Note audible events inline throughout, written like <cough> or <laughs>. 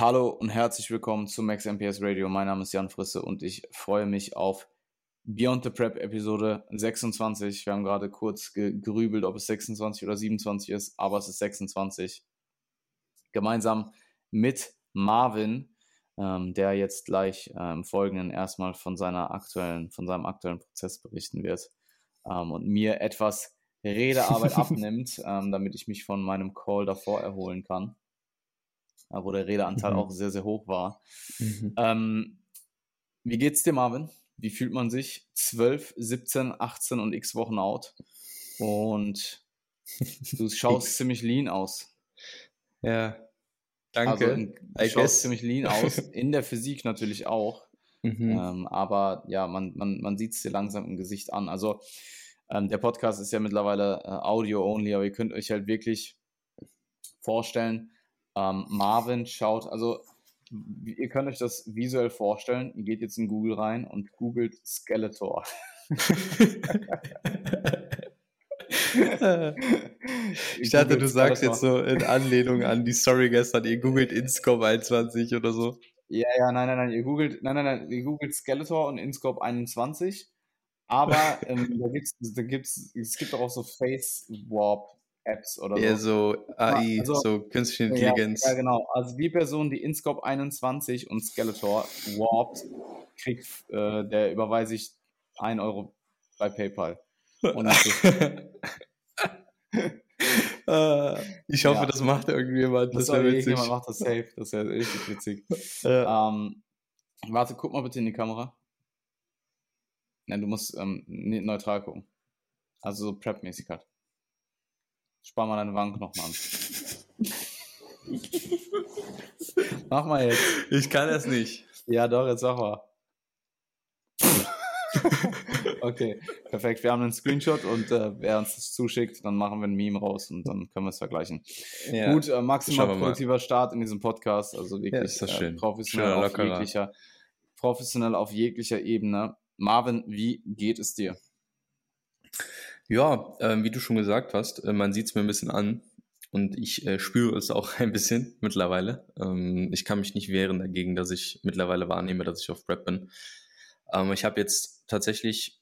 Hallo und herzlich willkommen zu Max MPS Radio. Mein Name ist Jan Frisse und ich freue mich auf Beyond the Prep Episode 26. Wir haben gerade kurz gerübelt, ob es 26 oder 27 ist, aber es ist 26. Gemeinsam mit Marvin, ähm, der jetzt gleich äh, im Folgenden erstmal von seiner aktuellen, von seinem aktuellen Prozess berichten wird ähm, und mir etwas Redearbeit <laughs> abnimmt, ähm, damit ich mich von meinem Call davor erholen kann, wo der Redeanteil mhm. auch sehr, sehr hoch war. Mhm. Ähm, wie geht's dir, Marvin? Wie fühlt man sich? 12, 17, 18 und x Wochen out. Und du <laughs> schaust ziemlich lean aus. Ja, danke. Also, du schaust ziemlich lean <laughs> aus. In der Physik natürlich auch. Mhm. Ähm, aber ja, man, man, man sieht es dir langsam im Gesicht an. Also ähm, der Podcast ist ja mittlerweile äh, Audio-only, aber ihr könnt euch halt wirklich vorstellen, ähm, Marvin schaut, also ihr könnt euch das visuell vorstellen, ihr geht jetzt in Google rein und googelt Skeletor. <laughs> ich dachte, du sagst jetzt so in Anlehnung an die Story gestern, ihr googelt Inscope 21 oder so. Ja, ja, nein, nein, nein, ihr googelt, nein, nein, nein, ihr googelt Skeletor und Inscope 21 aber ähm, da gibt's, da gibt's, es gibt auch so Face Warp Apps oder so. Ja, so AI, also, so künstliche Intelligenz. Ja, ja, genau. Also die Person, die InScope 21 und Skeletor warpt, kriegt, äh, der überweise ich 1 Euro bei PayPal. Ah, <laughs> ich hoffe, ja. das macht irgendjemand. Das, das wäre witzig. Irgendjemand macht das safe. Das wäre richtig witzig. <laughs> ähm, warte, guck mal bitte in die Kamera. Ja, du musst ähm, neutral gucken. Also so Prep-mäßig halt. Spar mal deine Wank nochmal an. Mach mal jetzt. Ich kann das nicht. Ja, doch, jetzt sag mal. okay, perfekt. Wir haben einen Screenshot und äh, wer uns das zuschickt, dann machen wir ein Meme raus und dann können wir es vergleichen. Ja. Gut, äh, maximal produktiver Start in diesem Podcast, also wirklich ja, äh, professionell, auf jeglicher, professionell auf jeglicher Ebene. Marvin, wie geht es dir? Ja, äh, wie du schon gesagt hast, äh, man sieht es mir ein bisschen an und ich äh, spüre es auch <laughs> ein bisschen mittlerweile. Ähm, ich kann mich nicht wehren dagegen, dass ich mittlerweile wahrnehme, dass ich auf Prep bin. Ähm, ich habe jetzt tatsächlich,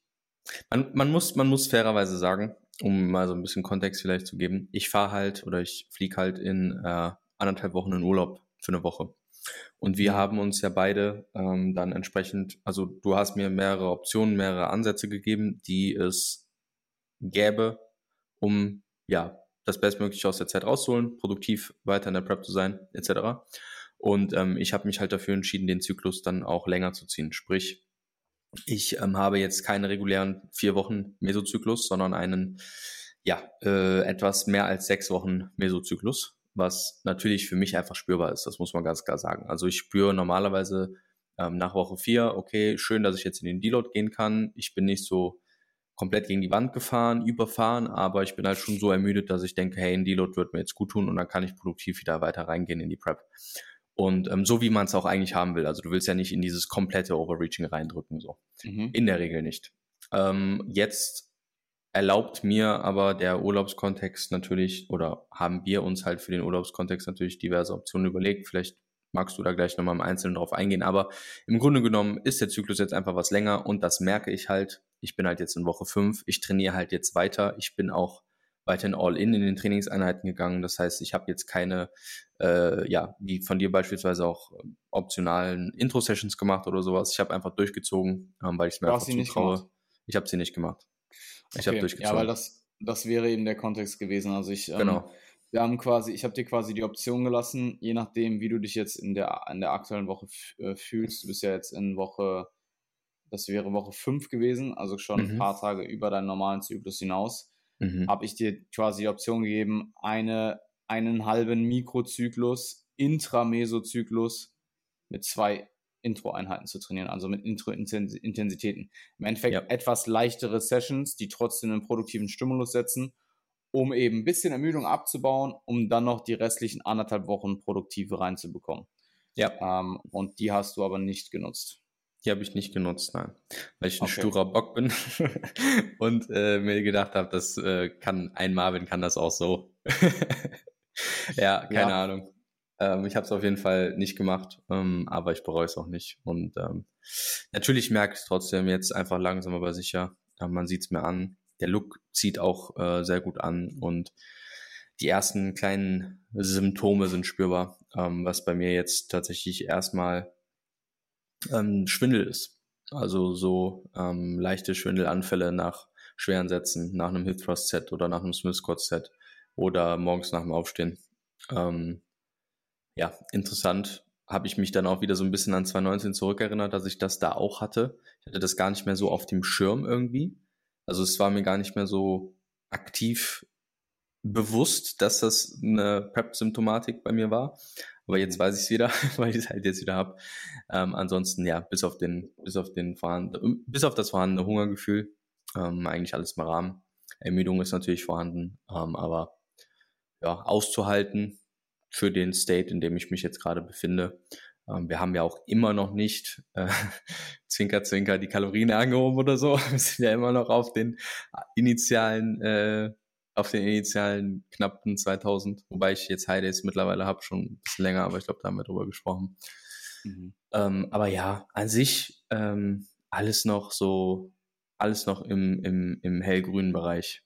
man, man, muss, man muss fairerweise sagen, um mal so ein bisschen Kontext vielleicht zu geben, ich fahre halt oder ich fliege halt in äh, anderthalb Wochen in Urlaub für eine Woche. Und wir mhm. haben uns ja beide ähm, dann entsprechend, also du hast mir mehrere Optionen, mehrere Ansätze gegeben, die es gäbe, um ja das Bestmögliche aus der Zeit rauszuholen, produktiv weiter in der Prep zu sein, etc. Und ähm, ich habe mich halt dafür entschieden, den Zyklus dann auch länger zu ziehen. Sprich, ich ähm, habe jetzt keine regulären vier Wochen Mesozyklus, sondern einen ja äh, etwas mehr als sechs Wochen Mesozyklus was natürlich für mich einfach spürbar ist. Das muss man ganz klar sagen. Also ich spüre normalerweise ähm, nach Woche vier, okay, schön, dass ich jetzt in den Deload gehen kann. Ich bin nicht so komplett gegen die Wand gefahren, überfahren, aber ich bin halt schon so ermüdet, dass ich denke, hey, ein Deload wird mir jetzt gut tun und dann kann ich produktiv wieder weiter reingehen in die Prep. Und ähm, so wie man es auch eigentlich haben will. Also du willst ja nicht in dieses komplette Overreaching reindrücken, so. Mhm. In der Regel nicht. Ähm, jetzt erlaubt mir aber der Urlaubskontext natürlich, oder haben wir uns halt für den Urlaubskontext natürlich diverse Optionen überlegt. Vielleicht magst du da gleich nochmal im Einzelnen drauf eingehen. Aber im Grunde genommen ist der Zyklus jetzt einfach was länger und das merke ich halt. Ich bin halt jetzt in Woche 5. Ich trainiere halt jetzt weiter. Ich bin auch weiterhin all in in den Trainingseinheiten gegangen. Das heißt, ich habe jetzt keine, äh, ja, wie von dir beispielsweise auch optionalen Intro-Sessions gemacht oder sowas. Ich habe einfach durchgezogen, ähm, weil ich es mir einfach zutraue. Ich habe sie nicht gemacht. Ich okay. habe durchgezogen. Ja, weil das, das wäre eben der Kontext gewesen. Also ich, ähm, genau. wir haben quasi, ich habe dir quasi die Option gelassen, je nachdem, wie du dich jetzt in der, in der aktuellen Woche äh, fühlst. Du bist ja jetzt in Woche, das wäre Woche 5 gewesen, also schon mhm. ein paar Tage über deinen normalen Zyklus hinaus. Mhm. Habe ich dir quasi die Option gegeben, eine, einen halben Mikrozyklus, Intramesozyklus mit zwei Intro-Einheiten zu trainieren, also mit Intro-Intensitäten. Im Endeffekt ja. etwas leichtere Sessions, die trotzdem einen produktiven Stimulus setzen, um eben ein bisschen Ermüdung abzubauen, um dann noch die restlichen anderthalb Wochen produktive reinzubekommen. Ja. Ähm, und die hast du aber nicht genutzt. Die habe ich nicht genutzt, nein. Weil ich ein okay. sturer Bock bin <laughs> und äh, mir gedacht habe, das äh, kann ein Marvin kann das auch so. <laughs> ja, keine ja. Ahnung. Ähm, ich habe es auf jeden Fall nicht gemacht, ähm, aber ich bereue es auch nicht. Und ähm, natürlich merke ich es trotzdem jetzt einfach langsam aber sicher. Äh, man sieht es mir an. Der Look zieht auch äh, sehr gut an und die ersten kleinen Symptome sind spürbar, ähm, was bei mir jetzt tatsächlich erstmal ähm, Schwindel ist. Also so ähm, leichte Schwindelanfälle nach schweren Sätzen, nach einem Hip Thrust Set oder nach einem Smith Squat Set oder morgens nach dem Aufstehen. Ähm, ja, interessant. Habe ich mich dann auch wieder so ein bisschen an 2019 zurückerinnert, dass ich das da auch hatte. Ich hatte das gar nicht mehr so auf dem Schirm irgendwie. Also es war mir gar nicht mehr so aktiv bewusst, dass das eine Prep-Symptomatik bei mir war. Aber jetzt weiß ich es wieder, <laughs> weil ich es halt jetzt wieder habe. Ähm, ansonsten, ja, bis auf den, bis auf den vorhandene, bis auf das vorhandene Hungergefühl, ähm, eigentlich alles im Rahmen. Ermüdung ist natürlich vorhanden, ähm, aber ja, auszuhalten für den State, in dem ich mich jetzt gerade befinde. Ähm, wir haben ja auch immer noch nicht, äh, <laughs> Zwinker, Zwinker, die Kalorien angehoben oder so. <laughs> Wir sind ja immer noch auf den initialen äh, auf den initialen knappen 2000, wobei ich jetzt High Days mittlerweile habe, schon ein bisschen länger, aber ich glaube, da haben wir drüber gesprochen. Mhm. Ähm, aber ja, an sich ähm, alles noch so, alles noch im, im, im hellgrünen Bereich.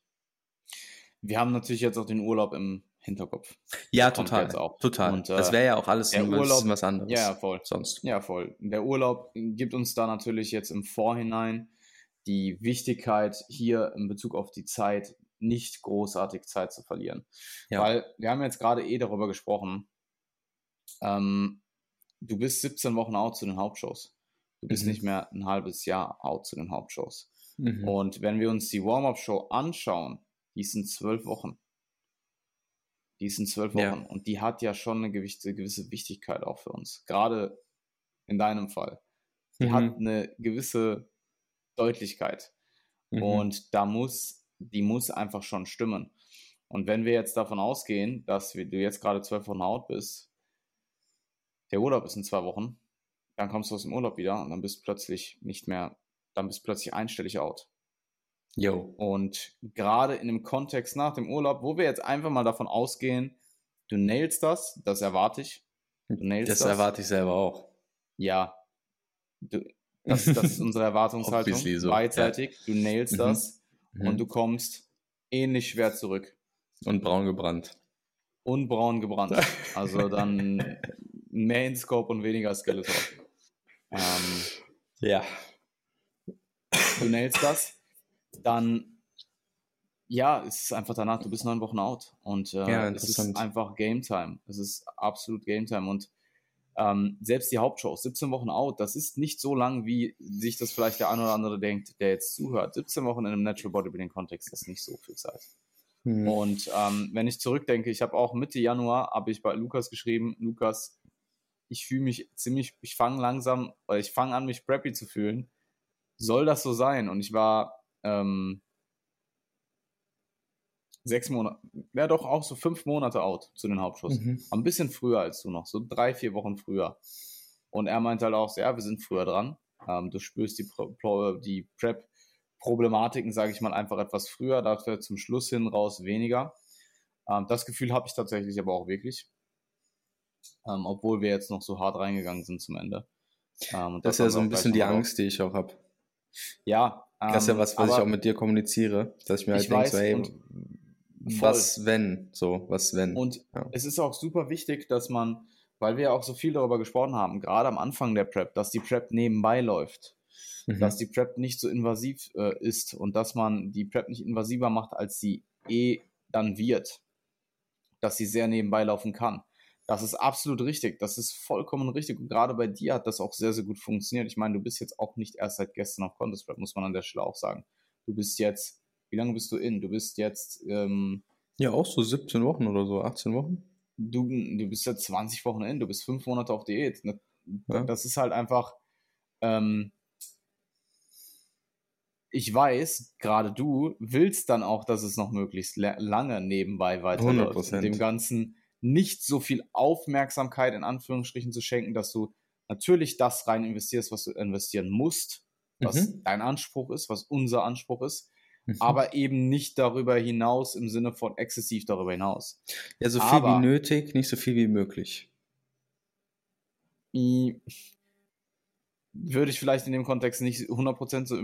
Wir haben natürlich jetzt auch den Urlaub im Hinterkopf. Ja, total. Total. Und, äh, das wäre ja auch alles der Urlaub, was anderes. Ja, voll. Sonst. Ja, voll. Der Urlaub gibt uns da natürlich jetzt im Vorhinein die Wichtigkeit hier in Bezug auf die Zeit nicht großartig Zeit zu verlieren. Ja. Weil wir haben jetzt gerade eh darüber gesprochen, ähm, du bist 17 Wochen out zu den Hauptshows. Du bist mhm. nicht mehr ein halbes Jahr out zu den Hauptshows. Mhm. Und wenn wir uns die Warm-Up-Show anschauen, die sind zwölf Wochen. Die sind zwölf Wochen. Ja. Und die hat ja schon eine gewisse, gewisse Wichtigkeit auch für uns. Gerade in deinem Fall. Die mhm. hat eine gewisse Deutlichkeit. Mhm. Und da muss die muss einfach schon stimmen. Und wenn wir jetzt davon ausgehen, dass du jetzt gerade zwölf Wochen out bist, der Urlaub ist in zwei Wochen, dann kommst du aus dem Urlaub wieder und dann bist du plötzlich nicht mehr, dann bist du plötzlich einstellig out. Jo. Und gerade in dem Kontext nach dem Urlaub, wo wir jetzt einfach mal davon ausgehen, du nailst das, das erwarte ich. Du nailst das, das erwarte ich selber auch. Ja. Du, das, das ist unsere <laughs> Erwartungshaltung. so. Beidseitig. Ja. Du nailst mhm. das mhm. und du kommst ähnlich schwer zurück. Und braun gebrannt. Und braun gebrannt. Also dann mehr in Scope und weniger Skeletor. Ähm, ja. Du nailst das, dann ja, es ist einfach danach, du bist neun Wochen out. Und äh, ja, es ist einfach Game Time. Es ist absolut Game Time. Und ähm, selbst die Hauptshows, 17 Wochen out, das ist nicht so lang, wie sich das vielleicht der eine oder andere denkt, der jetzt zuhört. 17 Wochen in einem Natural Bodybuilding-Kontext ist nicht so viel Zeit. Mhm. Und ähm, wenn ich zurückdenke, ich habe auch Mitte Januar, habe ich bei Lukas geschrieben, Lukas, ich fühle mich ziemlich, ich fange langsam, oder ich fange an, mich preppy zu fühlen. Soll das so sein? Und ich war ähm, sechs Monate, ja doch auch so fünf Monate out zu den Hauptschuss. Mhm. Ein bisschen früher als du noch, so drei, vier Wochen früher. Und er meinte halt auch, so, ja, wir sind früher dran. Ähm, du spürst die, die Prep-Problematiken, sage ich mal, einfach etwas früher, dafür zum Schluss hin raus weniger. Ähm, das Gefühl habe ich tatsächlich aber auch wirklich. Ähm, obwohl wir jetzt noch so hart reingegangen sind zum Ende. Ähm, das, das, ist ja so ein bisschen die Angst, die ich auch habe. Ja. das ist ja was, was ich auch mit dir kommuniziere, dass ich mir halt denke, so, hey, was wenn, so, was wenn. Und ja. es ist auch super wichtig, dass man, weil wir ja auch so viel darüber gesprochen haben, gerade am Anfang der Prep, dass die Prep nebenbei läuft. Mhm. Dass die Prep nicht so invasiv äh, ist und dass man die Prep nicht invasiver macht, als sie eh dann wird. Dass sie sehr nebenbei laufen kann. Das ist absolut richtig. Das ist vollkommen richtig. Und gerade bei dir hat das auch sehr, sehr gut funktioniert. Ich meine, du bist jetzt auch nicht erst seit gestern auf Contest Prep, muss man an der Stelle auch sagen. Du bist jetzt wie lange bist du in? Du bist jetzt. Ähm, ja, auch so 17 Wochen oder so, 18 Wochen. Du, du bist jetzt 20 Wochen in, du bist fünf Monate auf Diät. Ne? Ja. Das ist halt einfach. Ähm, ich weiß, gerade du willst dann auch, dass es noch möglichst lange nebenbei weiterläuft. Dem Ganzen nicht so viel Aufmerksamkeit in Anführungsstrichen zu schenken, dass du natürlich das rein investierst, was du investieren musst, was mhm. dein Anspruch ist, was unser Anspruch ist. Aber eben nicht darüber hinaus im Sinne von exzessiv darüber hinaus. Ja, so viel aber, wie nötig, nicht so viel wie möglich. würde ich vielleicht in dem Kontext nicht 100% so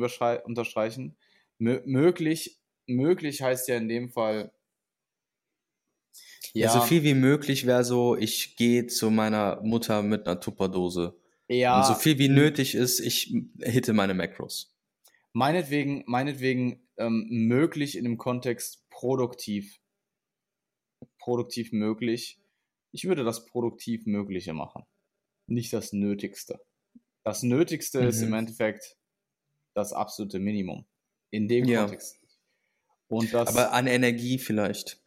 unterstreichen. M möglich, möglich heißt ja in dem Fall. Ja, ja so viel wie möglich wäre so, ich gehe zu meiner Mutter mit einer Tupperdose. Ja. Und so viel wie nötig ist, ich hitte meine Macros. Meinetwegen, meinetwegen ähm, möglich in dem Kontext produktiv. Produktiv möglich. Ich würde das produktiv Mögliche machen. Nicht das Nötigste. Das Nötigste mhm. ist im mhm. Endeffekt das absolute Minimum. In dem ja. Kontext. Und das, Aber an Energie vielleicht.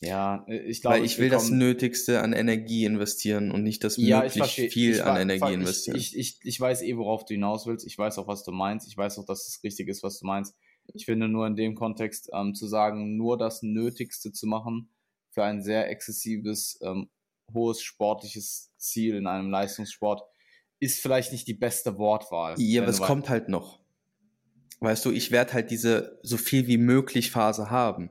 Ja, äh, ich glaube. Weil ich will das Nötigste an Energie investieren und nicht das ja, möglichst versteh, viel an Energie investieren. Ich, ich, ich weiß eh, worauf du hinaus willst. Ich weiß auch, was du meinst. Ich weiß auch, dass es richtig ist, was du meinst. Ich finde nur in dem Kontext ähm, zu sagen, nur das Nötigste zu machen für ein sehr exzessives, ähm, hohes sportliches Ziel in einem Leistungssport ist vielleicht nicht die beste Wortwahl. Ja, aber es kommt halt noch. Weißt du, ich werde halt diese so viel wie möglich Phase haben.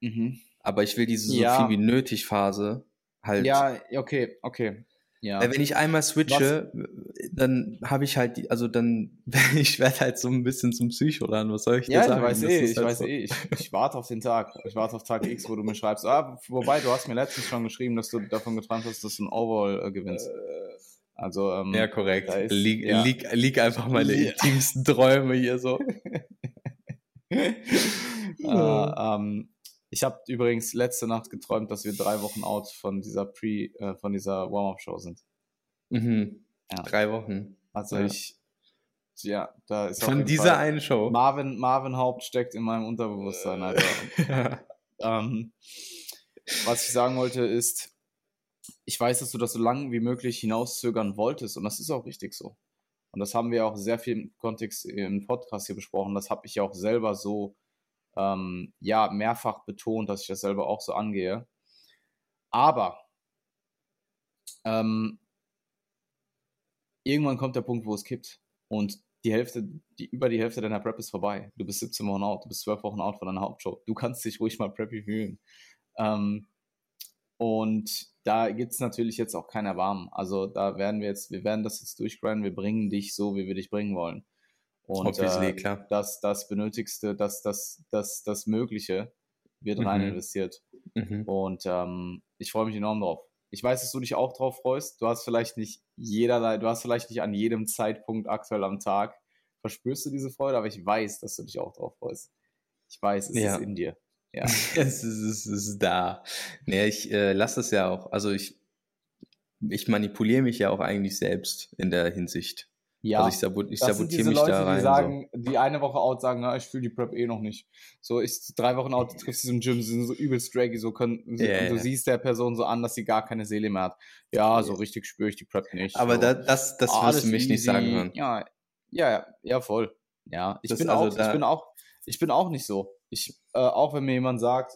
Mhm. Aber ich will diese so ja. viel wie nötig Phase halt. Ja, okay, okay. Ja. Weil wenn ich einmal switche, was? dann habe ich halt, die, also dann, <laughs> ich werde halt so ein bisschen zum Psycho dann, was soll ich ja, dir sagen? Ja, ich weiß eh, ich halt weiß so. eh, ich, ich warte auf den Tag, ich warte auf Tag X, wo du mir schreibst, ah, wobei, du hast mir letztens schon geschrieben, dass du davon geträumt hast, dass du ein Overall äh, gewinnst. Äh, also, ähm, ja, korrekt. Ist, lieg, ja. Lieg, lieg einfach meine ja. intimsten Träume hier so. äh, <laughs> ähm, ich habe übrigens letzte Nacht geträumt, dass wir drei Wochen out von dieser Pre, äh, von dieser Warm-Up-Show sind. Mhm. Ja. Drei Wochen. Also ja. ich, ja, da ist von dieser Fall einen Show. Marvin, Marvin Haupt steckt in meinem Unterbewusstsein, Alter. <laughs> ähm, was ich sagen wollte ist, ich weiß, dass du das so lange wie möglich hinauszögern wolltest und das ist auch richtig so. Und das haben wir auch sehr viel im Kontext im Podcast hier besprochen. Das habe ich ja auch selber so ähm, ja mehrfach betont, dass ich das selber auch so angehe. Aber ähm, irgendwann kommt der Punkt, wo es kippt und die Hälfte, die, über die Hälfte deiner Prep ist vorbei. Du bist 17 Wochen out, du bist 12 Wochen out von deiner Hauptshow. Du kannst dich ruhig mal preppy fühlen. Ähm, und da gibt es natürlich jetzt auch kein Erbarmen. Also da werden wir jetzt, wir werden das jetzt durchgrinden, wir bringen dich so, wie wir dich bringen wollen. Und äh, klar. Das, das Benötigste, das, das, das, das Mögliche wird mhm. rein investiert. Mhm. Und ähm, ich freue mich enorm drauf. Ich weiß, dass du dich auch drauf freust. Du hast vielleicht nicht jederlei, du hast vielleicht nicht an jedem Zeitpunkt aktuell am Tag verspürst du diese Freude, aber ich weiß, dass du dich auch drauf freust. Ich weiß, es ja. ist in dir. Ja. <laughs> es, ist, es ist da. Nee, ich äh, lasse es ja auch. Also ich, ich manipuliere mich ja auch eigentlich selbst in der Hinsicht. Ja, also ich, sabot ich sabotiere mich Leute, da rein. Die sagen, so. die eine Woche out sagen, na, ich fühle die Prep eh noch nicht. So, ich drei Wochen out, triffst sie im Gym, sie sind so übelst draggy, so können, yeah, und du yeah. siehst der Person so an, dass sie gar keine Seele mehr hat. Ja, so richtig spüre ich die Prep nicht. Aber so. da, das, das wirst du mich easy. nicht sagen hören. Ja, ja, ja, voll. Ja, ich bin, also auch, ich bin auch, ich bin auch nicht so. Ich, äh, auch wenn mir jemand sagt,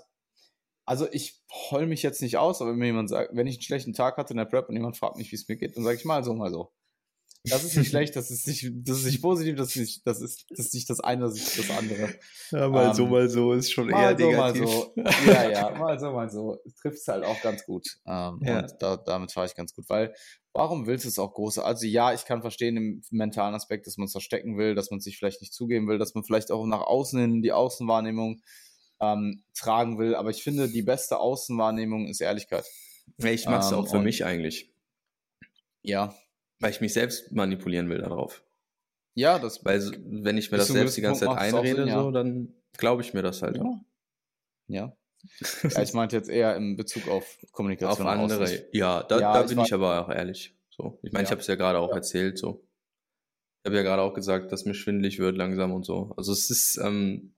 also ich heul mich jetzt nicht aus, aber wenn mir jemand sagt, wenn ich einen schlechten Tag hatte in der Prep und jemand fragt mich, wie es mir geht, dann sage ich mal so, mal so. Das ist nicht schlecht, das ist nicht, das ist nicht positiv, das ist nicht, das ist, das ist nicht das eine, das ist das andere. Ja, mal ähm, so, mal so ist schon eher so, negativ. Mal so. Ja, <laughs> ja, mal so, mal so. Trifft es halt auch ganz gut. Ähm, ja. Und da, damit fahre ich ganz gut, weil warum willst du es auch groß? Also ja, ich kann verstehen im mentalen Aspekt, dass man es verstecken will, dass man sich vielleicht nicht zugeben will, dass man vielleicht auch nach außen hin die Außenwahrnehmung ähm, tragen will. Aber ich finde, die beste Außenwahrnehmung ist Ehrlichkeit. Ich mache es ähm, auch für mich eigentlich. Ja, weil ich mich selbst manipulieren will darauf. Ja, das. Weil wenn ich mir das selbst die ganze Zeit einrede, Sinn, ja. so, dann glaube ich mir das halt. Ja. ja. <laughs> ja. ich meinte jetzt eher in Bezug auf Kommunikation. Auf andere. Ja, da, da bin ich, ich aber auch ehrlich. So. Ich meine, ich habe es ja gerade auch erzählt. So. Ich habe ja gerade auch gesagt, dass mir schwindelig wird langsam und so. Also es ist. Ähm,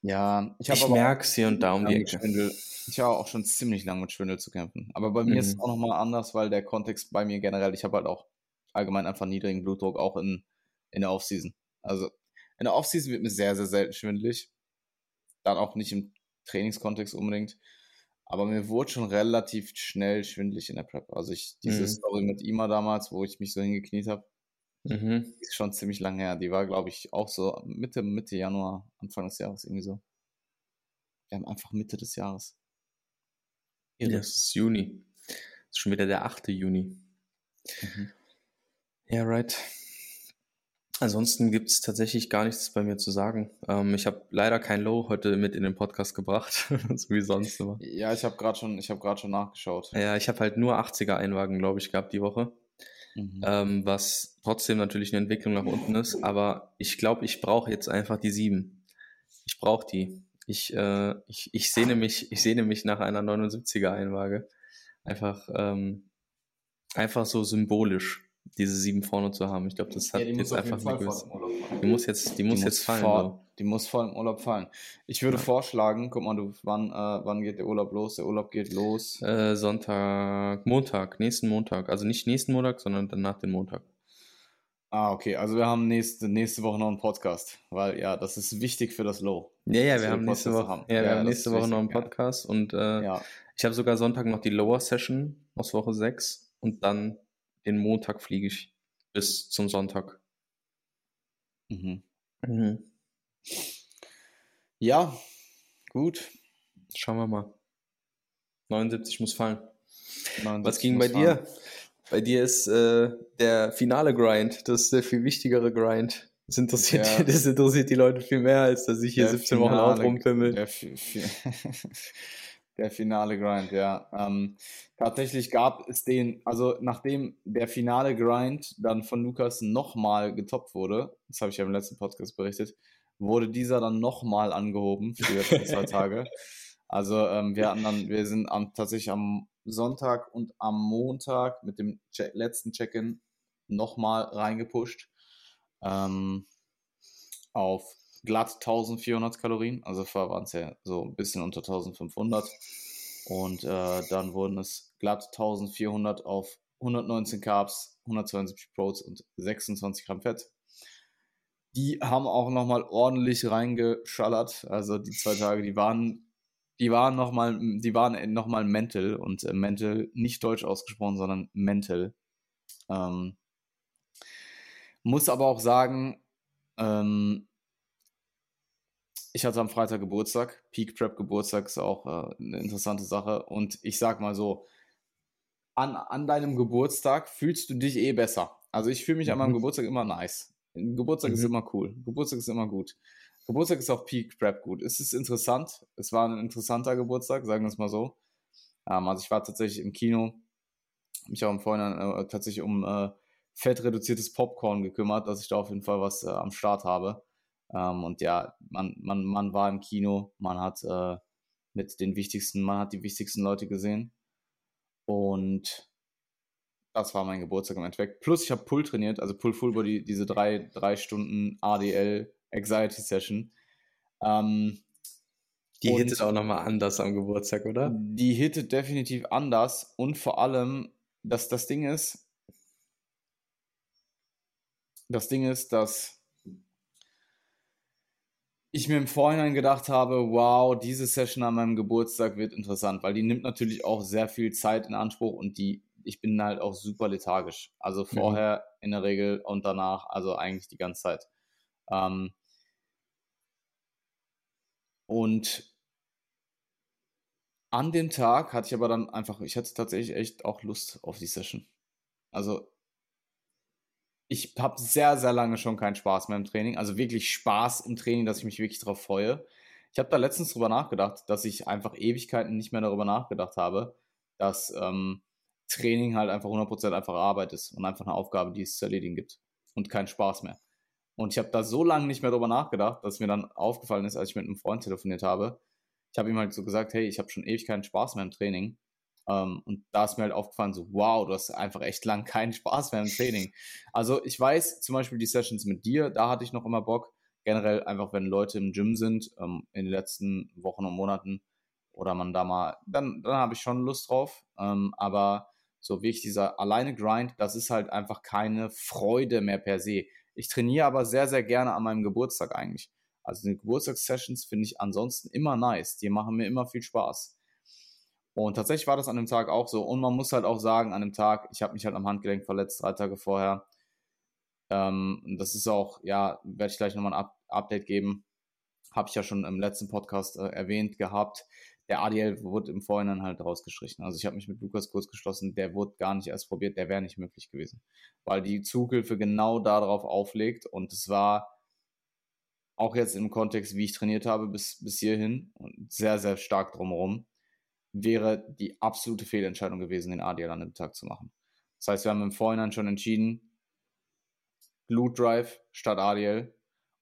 ja, ich, ich merke es hier und da um die Ecke. Schwindel, ich habe auch schon ziemlich lange mit Schwindel zu kämpfen. Aber bei mir mhm. ist es auch nochmal anders, weil der Kontext bei mir generell, ich habe halt auch allgemein einfach niedrigen Blutdruck, auch in, in der Offseason. Also in der Offseason wird mir sehr, sehr selten schwindelig. Dann auch nicht im Trainingskontext unbedingt. Aber mir wurde schon relativ schnell schwindelig in der Prep. Also ich, diese mhm. Story mit Ima damals, wo ich mich so hingekniet habe, mhm. ist schon ziemlich lange her. Die war, glaube ich, auch so Mitte, Mitte Januar, Anfang des Jahres irgendwie so. Wir haben einfach Mitte des Jahres. Ja, das ist Juni. ist schon wieder der 8. Juni. Mhm. Ja, right. Ansonsten gibt es tatsächlich gar nichts bei mir zu sagen. Ähm, ich habe leider kein Low heute mit in den Podcast gebracht, <laughs> so wie sonst immer. Ja, ich habe gerade schon, ich schon nachgeschaut. Ja, ich habe halt nur 80er Einwagen, glaube ich, gehabt die Woche. Mhm. Ähm, was trotzdem natürlich eine Entwicklung nach unten ist, aber ich glaube, ich brauche jetzt einfach die 7. Ich brauche die. Ich, äh, ich, ich, sehne mich, ich sehne mich nach einer 79er Einwaage. Einfach, ähm, einfach so symbolisch diese sieben vorne zu haben. Ich glaube, das hat ja, jetzt einfach eine gewisse. Die muss jetzt, die muss die jetzt fallen. Vor, die muss vor dem Urlaub fallen. Ich würde ja. vorschlagen, guck mal, du, wann, äh, wann geht der Urlaub los? Der Urlaub geht los. Äh, Sonntag, Montag, nächsten Montag. Also nicht nächsten Montag, sondern dann nach dem Montag. Ah, okay. Also wir haben nächste, nächste Woche noch einen Podcast, weil ja, das ist wichtig für das Low. Ja, ja, wir haben nächste Woche, haben. Ja, wir ja, haben nächste Woche wichtig, noch einen Podcast ja. und äh, ja. ich habe sogar Sonntag noch die Lower Session aus Woche 6 und dann den Montag fliege ich bis zum Sonntag. Mhm. Mhm. Ja, gut. Schauen wir mal. 79 muss fallen. 79 Was ging bei dir? Bei dir ist äh, der finale Grind, das ist der viel wichtigere Grind. Das interessiert, ja. das interessiert die Leute viel mehr, als dass ich hier der 17 Wochen auch rumpimmel. Der, <laughs> Der finale Grind, ja. Ähm, tatsächlich gab es den, also nachdem der finale Grind dann von Lukas nochmal getoppt wurde, das habe ich ja im letzten Podcast berichtet, wurde dieser dann nochmal angehoben für die letzten zwei <laughs> Tage. Also ähm, wir hatten dann, wir sind am, tatsächlich am Sonntag und am Montag mit dem che letzten Check-in nochmal reingepusht ähm, auf glatt 1400 Kalorien, also vorher waren es ja so ein bisschen unter 1500 und äh, dann wurden es glatt 1400 auf 119 Carbs, 172 Proteins und 26 Gramm Fett. Die haben auch nochmal ordentlich reingeschallert, also die zwei Tage, die waren die waren nochmal, die waren noch mal mental und äh, mental nicht deutsch ausgesprochen, sondern mental. Ähm, muss aber auch sagen, ähm, ich hatte am Freitag Geburtstag. Peak Prep Geburtstag ist auch äh, eine interessante Sache. Und ich sag mal so, an, an deinem Geburtstag fühlst du dich eh besser. Also ich fühle mich mhm. an meinem mhm. Geburtstag immer nice. Geburtstag mhm. ist immer cool. Geburtstag ist immer gut. Geburtstag ist auch Peak Prep gut. Es ist interessant. Es war ein interessanter Geburtstag, sagen wir es mal so. Ähm, also ich war tatsächlich im Kino, mich auch im Vorhinein äh, tatsächlich um äh, fettreduziertes Popcorn gekümmert, dass ich da auf jeden Fall was äh, am Start habe. Ähm, und ja, man, man, man war im Kino, man hat äh, mit den wichtigsten, man hat die wichtigsten Leute gesehen. Und das war mein Geburtstag im Endeffekt. Plus ich habe Pull trainiert, also Pull Full Body, diese drei, drei Stunden ADL Anxiety Session. Ähm, die hittet auch nochmal anders am Geburtstag, oder? Die hittet definitiv anders und vor allem, dass das Ding ist, das Ding ist, dass ich mir im Vorhinein gedacht habe, wow, diese Session an meinem Geburtstag wird interessant, weil die nimmt natürlich auch sehr viel Zeit in Anspruch und die, ich bin halt auch super lethargisch. Also mhm. vorher mhm. in der Regel und danach, also eigentlich die ganze Zeit. Ähm, und an dem Tag hatte ich aber dann einfach, ich hatte tatsächlich echt auch Lust auf die Session. Also ich habe sehr, sehr lange schon keinen Spaß mehr im Training. Also wirklich Spaß im Training, dass ich mich wirklich darauf freue. Ich habe da letztens drüber nachgedacht, dass ich einfach Ewigkeiten nicht mehr darüber nachgedacht habe, dass ähm, Training halt einfach 100% einfach Arbeit ist und einfach eine Aufgabe, die es zu erledigen gibt und keinen Spaß mehr. Und ich habe da so lange nicht mehr darüber nachgedacht, dass mir dann aufgefallen ist, als ich mit einem Freund telefoniert habe. Ich habe ihm halt so gesagt, hey, ich habe schon ewig keinen Spaß mehr im Training. Um, ähm, und da ist mir halt aufgefallen, so, wow, du hast einfach echt lang keinen Spaß mehr im Training. <laughs> Also ich weiß zum Beispiel die Sessions mit dir, da hatte ich noch immer Bock. Generell einfach, wenn Leute im Gym sind, um, ähm, in den letzten Wochen und Monaten, oder man da mal, dann, dann habe ich schon Lust drauf. Um, ähm, aber so wie ich dieser alleine Grind, das ist halt einfach keine Freude mehr per se. Ich trainiere aber sehr, sehr gerne an meinem Geburtstag eigentlich. Also die Geburtstagssessions finde ich ansonsten immer nice. Die machen mir immer viel Spaß. Und tatsächlich war das an dem Tag auch so. Und man muss halt auch sagen, an dem Tag, ich habe mich halt am Handgelenk verletzt, drei Tage vorher. Ähm, das ist auch, ja, werde ich gleich nochmal ein Up Update geben. habe ich ja schon im letzten Podcast äh, erwähnt gehabt. Der ADL wurde im Vorhinein halt rausgestrichen. Also ich habe mich mit Lukas kurz geschlossen, der wurde gar nicht erst probiert, der wäre nicht möglich gewesen. Weil die Zughilfe genau darauf auflegt und es war auch jetzt im Kontext, wie ich trainiert habe bis, bis hierhin und sehr, sehr stark drumherum, wäre die absolute Fehlentscheidung gewesen, den ADL an dem Tag zu machen. Das heißt, wir haben im Vorhinein schon entschieden, Glute Drive statt ADL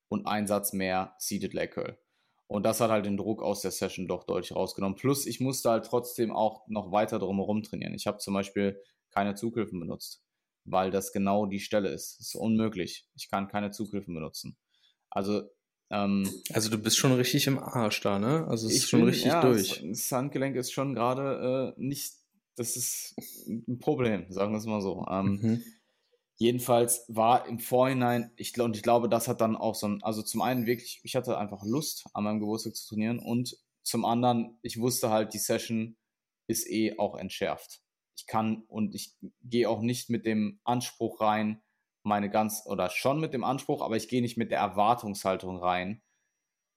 und ein Satz mehr Seated Leg Curl. Und das hat halt den Druck aus der Session doch deutlich rausgenommen. Plus, ich musste halt trotzdem auch noch weiter drumherum trainieren. Ich habe zum Beispiel keine Zughilfen benutzt, weil das genau die Stelle ist. Das ist unmöglich. Ich kann keine Zughilfen benutzen. Also, ähm, also du bist schon richtig im Arsch da, ne? Also es ist schon bin, richtig ja, durch. Das Handgelenk ist schon gerade äh, nicht, das ist ein Problem, sagen wir es mal so. Ähm, mhm. Jedenfalls war im Vorhinein, ich, und ich glaube, das hat dann auch so ein, also zum einen wirklich, ich hatte einfach Lust, an meinem Geburtstag zu trainieren und zum anderen, ich wusste halt, die Session ist eh auch entschärft. Ich kann und ich gehe auch nicht mit dem Anspruch rein, meine ganz, oder schon mit dem Anspruch, aber ich gehe nicht mit der Erwartungshaltung rein,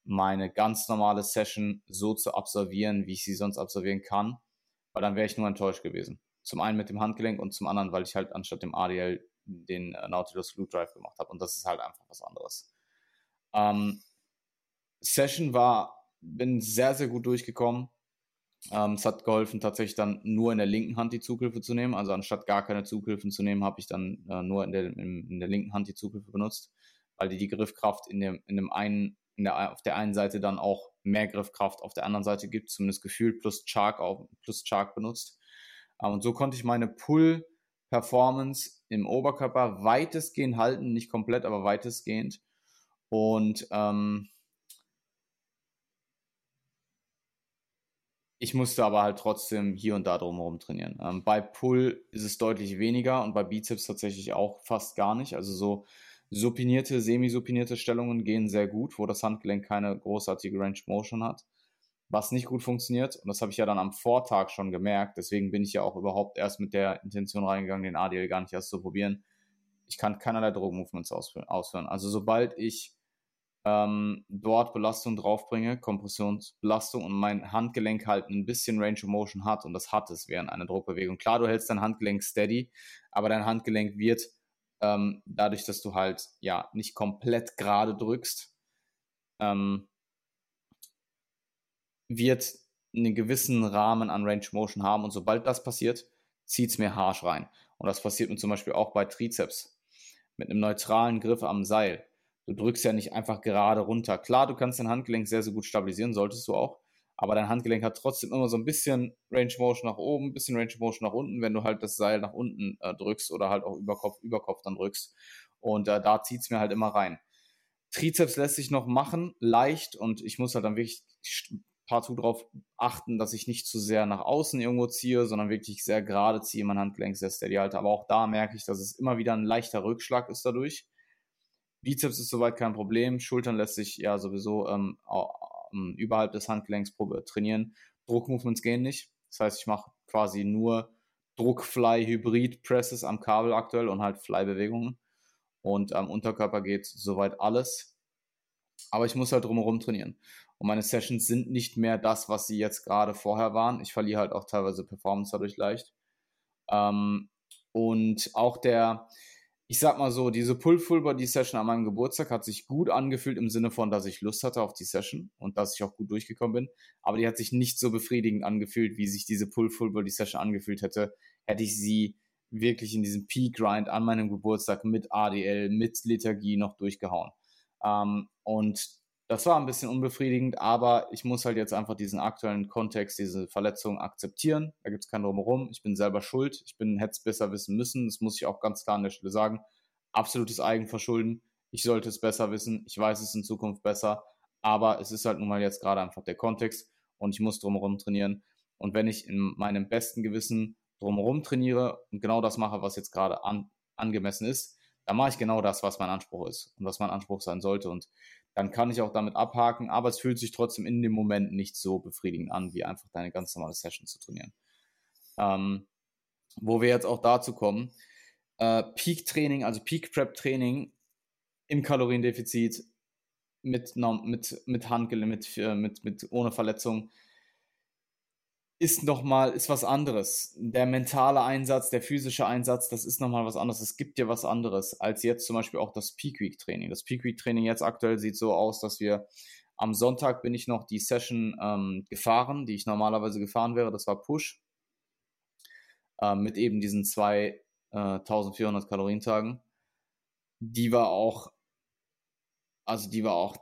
meine ganz normale Session so zu absolvieren, wie ich sie sonst absolvieren kann, weil dann wäre ich nur enttäuscht gewesen. Zum einen mit dem Handgelenk und zum anderen, weil ich halt anstatt dem ADL den äh, Nautilus Glue Drive gemacht habe. Und das ist halt einfach was anderes. Ähm, Session war, bin sehr, sehr gut durchgekommen. Ähm, es hat geholfen, tatsächlich dann nur in der linken Hand die Zughilfe zu nehmen. Also anstatt gar keine Zughilfen zu nehmen, habe ich dann äh, nur in der, in, in, der linken Hand die Zughilfe benutzt, weil die die Griffkraft in dem, in dem einen, in der, auf der einen Seite dann auch mehr Griffkraft auf der anderen Seite gibt, zumindest gefühlt, plus Chark, auch, plus Chark benutzt. Ähm, und so konnte ich meine Pull- Performance im Oberkörper weitestgehend halten, nicht komplett, aber weitestgehend. Und ähm, ich musste aber halt trotzdem hier und da drumherum trainieren. Ähm, bei Pull ist es deutlich weniger und bei Bizeps tatsächlich auch fast gar nicht. Also so supinierte, semi-supinierte Stellungen gehen sehr gut, wo das Handgelenk keine großartige Range Motion hat was nicht gut funktioniert. Und das habe ich ja dann am Vortag schon gemerkt. Deswegen bin ich ja auch überhaupt erst mit der Intention reingegangen, den ADL gar nicht erst zu probieren. Ich kann keinerlei Drogenmovements ausführen. Also sobald ich ähm, dort Belastung draufbringe, Kompressionsbelastung und mein Handgelenk halt ein bisschen Range of Motion hat und das hat es während einer Druckbewegung. Klar, du hältst dein Handgelenk steady, aber dein Handgelenk wird ähm, dadurch, dass du halt ja nicht komplett gerade drückst, ähm, wird einen gewissen Rahmen an Range Motion haben und sobald das passiert, zieht es mir harsch rein. Und das passiert mir zum Beispiel auch bei Trizeps. Mit einem neutralen Griff am Seil. Du drückst ja nicht einfach gerade runter. Klar, du kannst dein Handgelenk sehr, sehr gut stabilisieren, solltest du auch. Aber dein Handgelenk hat trotzdem immer so ein bisschen Range Motion nach oben, ein bisschen Range Motion nach unten, wenn du halt das Seil nach unten äh, drückst oder halt auch über Kopf, über Kopf dann drückst. Und äh, da zieht es mir halt immer rein. Trizeps lässt sich noch machen, leicht und ich muss halt dann wirklich partout darauf achten, dass ich nicht zu sehr nach außen irgendwo ziehe, sondern wirklich sehr gerade ziehe, mein Handgelenk sehr steady halte. Aber auch da merke ich, dass es immer wieder ein leichter Rückschlag ist dadurch. Bizeps ist soweit kein Problem. Schultern lässt sich ja sowieso ähm, ähm, überhalb des Handgelenks trainieren. Druckmovements gehen nicht. Das heißt, ich mache quasi nur Druckfly-Hybrid-Presses am Kabel aktuell und halt Fly-Bewegungen. Und am Unterkörper geht soweit alles. Aber ich muss halt drumherum trainieren. Und meine Sessions sind nicht mehr das, was sie jetzt gerade vorher waren. Ich verliere halt auch teilweise Performance dadurch leicht. Ähm, und auch der, ich sag mal so, diese Pull-Full-Body-Session an meinem Geburtstag hat sich gut angefühlt im Sinne von, dass ich Lust hatte auf die Session und dass ich auch gut durchgekommen bin. Aber die hat sich nicht so befriedigend angefühlt, wie sich diese Pull-Full-Body-Session angefühlt hätte, hätte ich sie wirklich in diesem Peak-Grind an meinem Geburtstag mit ADL, mit Lethargie noch durchgehauen. Ähm, und das war ein bisschen unbefriedigend, aber ich muss halt jetzt einfach diesen aktuellen Kontext, diese Verletzung akzeptieren. Da gibt es kein Drumherum. Ich bin selber schuld. Ich bin, hätte es besser wissen müssen. Das muss ich auch ganz klar an der Stelle sagen. Absolutes Eigenverschulden. Ich sollte es besser wissen. Ich weiß es in Zukunft besser. Aber es ist halt nun mal jetzt gerade einfach der Kontext und ich muss drumherum trainieren. Und wenn ich in meinem besten Gewissen drumherum trainiere und genau das mache, was jetzt gerade an, angemessen ist, dann mache ich genau das, was mein Anspruch ist und was mein Anspruch sein sollte. Und dann kann ich auch damit abhaken, aber es fühlt sich trotzdem in dem Moment nicht so befriedigend an, wie einfach deine ganz normale Session zu trainieren. Ähm, wo wir jetzt auch dazu kommen, äh, Peak-Training, also Peak-Prep-Training im Kaloriendefizit mit, mit, mit Handgelenk, mit, äh, mit, mit, ohne Verletzung, ist nochmal, ist was anderes. Der mentale Einsatz, der physische Einsatz, das ist nochmal was anderes. Es gibt dir was anderes als jetzt zum Beispiel auch das Peak Week Training. Das Peak Week Training jetzt aktuell sieht so aus, dass wir am Sonntag bin ich noch die Session ähm, gefahren, die ich normalerweise gefahren wäre. Das war Push. Ähm, mit eben diesen zwei äh, 1400 Kalorientagen. Die war auch, also die war auch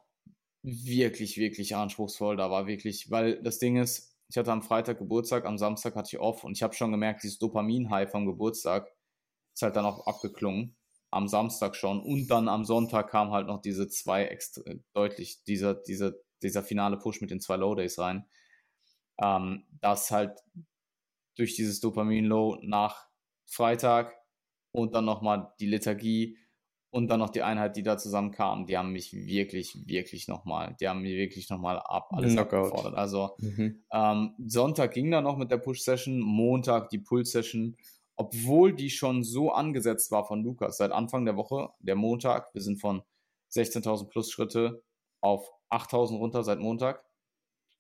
wirklich, wirklich anspruchsvoll. Da war wirklich, weil das Ding ist, ich hatte am Freitag Geburtstag, am Samstag hatte ich off und ich habe schon gemerkt, dieses Dopamin-High vom Geburtstag ist halt dann auch abgeklungen. Am Samstag schon. Und dann am Sonntag kam halt noch diese zwei extra, deutlich, dieser, dieser, dieser finale Push mit den zwei Low Days rein. Ähm, das halt durch dieses Dopamin-Low nach Freitag und dann nochmal die Lethargie und dann noch die Einheit, die da zusammenkam, die haben mich wirklich, wirklich nochmal, die haben mich wirklich nochmal ab, alles Knockout. abgefordert. Also mhm. ähm, Sonntag ging dann noch mit der Push-Session, Montag die Pull-Session, obwohl die schon so angesetzt war von Lukas seit Anfang der Woche, der Montag, wir sind von 16.000 plus Schritte auf 8.000 runter seit Montag.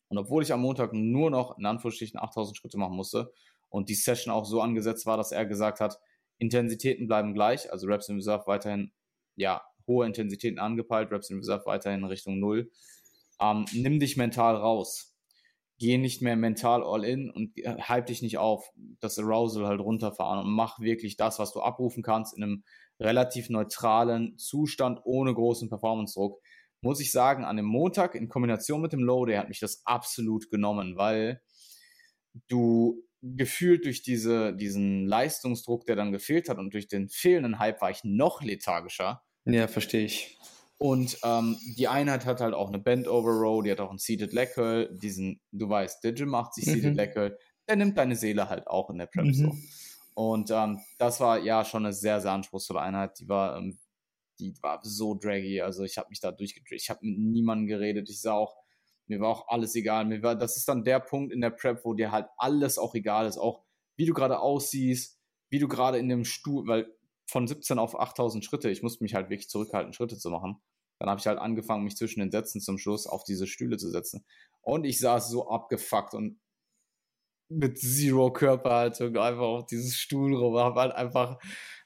Und obwohl ich am Montag nur noch in Anführungsstrichen 8.000 Schritte machen musste und die Session auch so angesetzt war, dass er gesagt hat, Intensitäten bleiben gleich, also Reps in Reserve weiterhin, ja, hohe Intensitäten angepeilt, Reps in Reserve weiterhin Richtung Null. Ähm, nimm dich mental raus. Geh nicht mehr mental all in und äh, hype dich nicht auf, das Arousal halt runterfahren und mach wirklich das, was du abrufen kannst in einem relativ neutralen Zustand ohne großen Performance-Druck. Muss ich sagen, an dem Montag in Kombination mit dem Low Day hat mich das absolut genommen, weil du gefühlt durch diese, diesen Leistungsdruck, der dann gefehlt hat und durch den fehlenden Hype war ich noch lethargischer. Ja, verstehe ich. Und ähm, die Einheit hat halt auch eine Bend Over Row, die hat auch einen Seated Leg Curl, diesen, du weißt, Digim macht sich mhm. Seated Leg Curl, der nimmt deine Seele halt auch in der Prep mhm. so. Und ähm, das war ja schon eine sehr, sehr anspruchsvolle Einheit. Die war, ähm, die war so draggy. Also ich habe mich da durchgedreht. Ich habe mit niemandem geredet. Ich sah auch mir war auch alles egal. Mir war, das ist dann der Punkt in der Prep, wo dir halt alles auch egal ist. Auch wie du gerade aussiehst, wie du gerade in dem Stuhl, weil von 17 auf 8000 Schritte, ich musste mich halt wirklich zurückhalten, Schritte zu machen. Dann habe ich halt angefangen, mich zwischen den Sätzen zum Schluss auf diese Stühle zu setzen. Und ich saß so abgefuckt und mit Zero Körperhaltung einfach auf dieses Stuhl rum, habe halt einfach,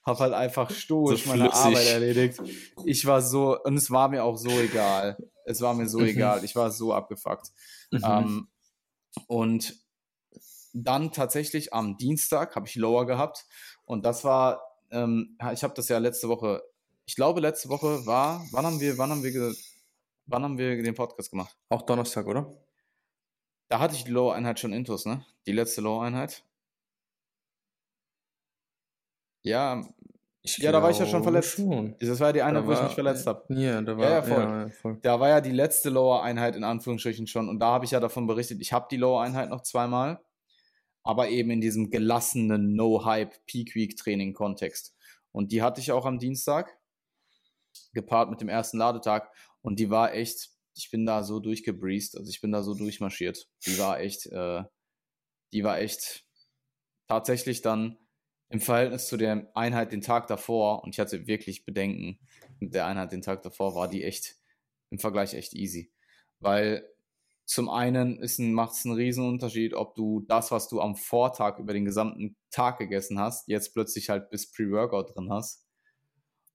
hab halt einfach stoisch so meine Arbeit erledigt. Ich war so, und es war mir auch so egal. Es war mir so mhm. egal. Ich war so abgefuckt. Mhm. Ähm, und dann tatsächlich am Dienstag habe ich Lower gehabt. Und das war, ähm, ich habe das ja letzte Woche, ich glaube, letzte Woche war, wann haben wir, wann haben wir, wann haben wir den Podcast gemacht? Auch Donnerstag, oder? Da hatte ich die Lower-Einheit schon intus, ne? Die letzte Lower-Einheit. Ja, ich ja, da war ich ja schon verletzt. Schon. Das war ja die eine, da wo war, ich mich verletzt habe. Ja, da war, ja, ja, voll. Ja, voll. Da war ja die letzte Lower-Einheit in Anführungsstrichen schon. Und da habe ich ja davon berichtet, ich habe die Lower-Einheit noch zweimal, aber eben in diesem gelassenen No-Hype Peak-Week-Training-Kontext. Und die hatte ich auch am Dienstag, gepaart mit dem ersten Ladetag. Und die war echt, ich bin da so durchgebreezed, also ich bin da so durchmarschiert. Die war echt, äh, die war echt tatsächlich dann im Verhältnis zu der Einheit den Tag davor, und ich hatte wirklich Bedenken mit der Einheit den Tag davor, war die echt im Vergleich echt easy. Weil zum einen macht es einen riesen Unterschied, ob du das, was du am Vortag über den gesamten Tag gegessen hast, jetzt plötzlich halt bis Pre-Workout drin hast.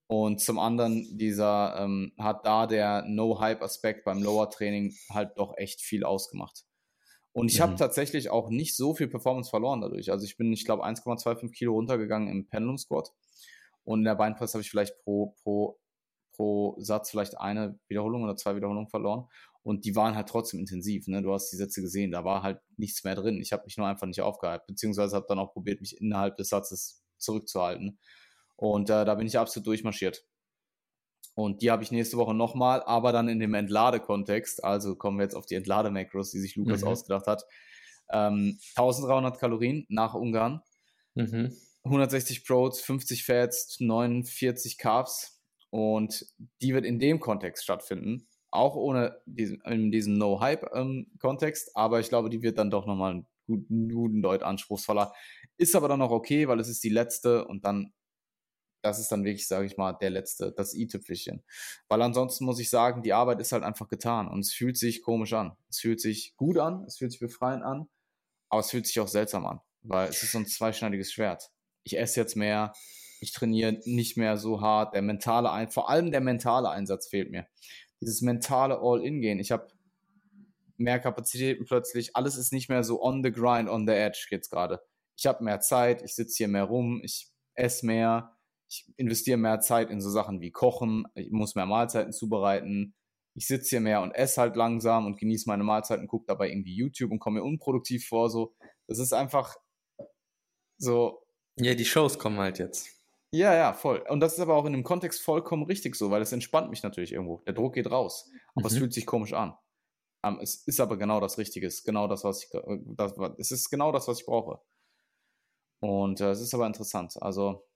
Und zum anderen, dieser ähm, hat da der No-Hype-Aspekt beim Lower-Training halt doch echt viel ausgemacht. Und ich mhm. habe tatsächlich auch nicht so viel Performance verloren dadurch. Also ich bin, ich glaube, 1,25 Kilo runtergegangen im Pendulum Squat. Und in der Beinpress habe ich vielleicht pro, pro, pro Satz vielleicht eine Wiederholung oder zwei Wiederholungen verloren. Und die waren halt trotzdem intensiv. Ne? Du hast die Sätze gesehen, da war halt nichts mehr drin. Ich habe mich nur einfach nicht aufgehalten, beziehungsweise habe dann auch probiert, mich innerhalb des Satzes zurückzuhalten. Und äh, da bin ich absolut durchmarschiert. Und die habe ich nächste Woche nochmal, aber dann in dem Entladekontext. Also kommen wir jetzt auf die Entlademakros, die sich Lukas mhm. ausgedacht hat. Ähm, 1300 Kalorien nach Ungarn. Mhm. 160 Proteins, 50 Fats, 49 Carbs. Und die wird in dem Kontext stattfinden. Auch ohne diesen, in diesem No-Hype-Kontext. Ähm, aber ich glaube, die wird dann doch nochmal einen guten, guten Deut anspruchsvoller. Ist aber dann noch okay, weil es ist die letzte und dann das ist dann wirklich, sage ich mal, der letzte, das i-Tüpfelchen. Weil ansonsten muss ich sagen, die Arbeit ist halt einfach getan und es fühlt sich komisch an. Es fühlt sich gut an, es fühlt sich befreiend an, aber es fühlt sich auch seltsam an, weil es ist so ein zweischneidiges Schwert. Ich esse jetzt mehr, ich trainiere nicht mehr so hart, der mentale, Ein vor allem der mentale Einsatz fehlt mir. Dieses mentale All-In-Gehen. Ich habe mehr Kapazitäten plötzlich, alles ist nicht mehr so on the grind, on the edge jetzt gerade. Ich habe mehr Zeit, ich sitze hier mehr rum, ich esse mehr, ich investiere mehr Zeit in so Sachen wie Kochen, ich muss mehr Mahlzeiten zubereiten, ich sitze hier mehr und esse halt langsam und genieße meine Mahlzeiten, gucke dabei irgendwie YouTube und komme mir unproduktiv vor. So, das ist einfach so. Ja, die Shows kommen halt jetzt. Ja, ja, voll. Und das ist aber auch in dem Kontext vollkommen richtig so, weil es entspannt mich natürlich irgendwo. Der Druck geht raus. Aber mhm. es fühlt sich komisch an. Um, ähm, es ist aber genau das Richtige. Es ist genau das, was ich, äh, das, es ist genau das, was ich brauche. Und äh, es ist aber interessant. Also,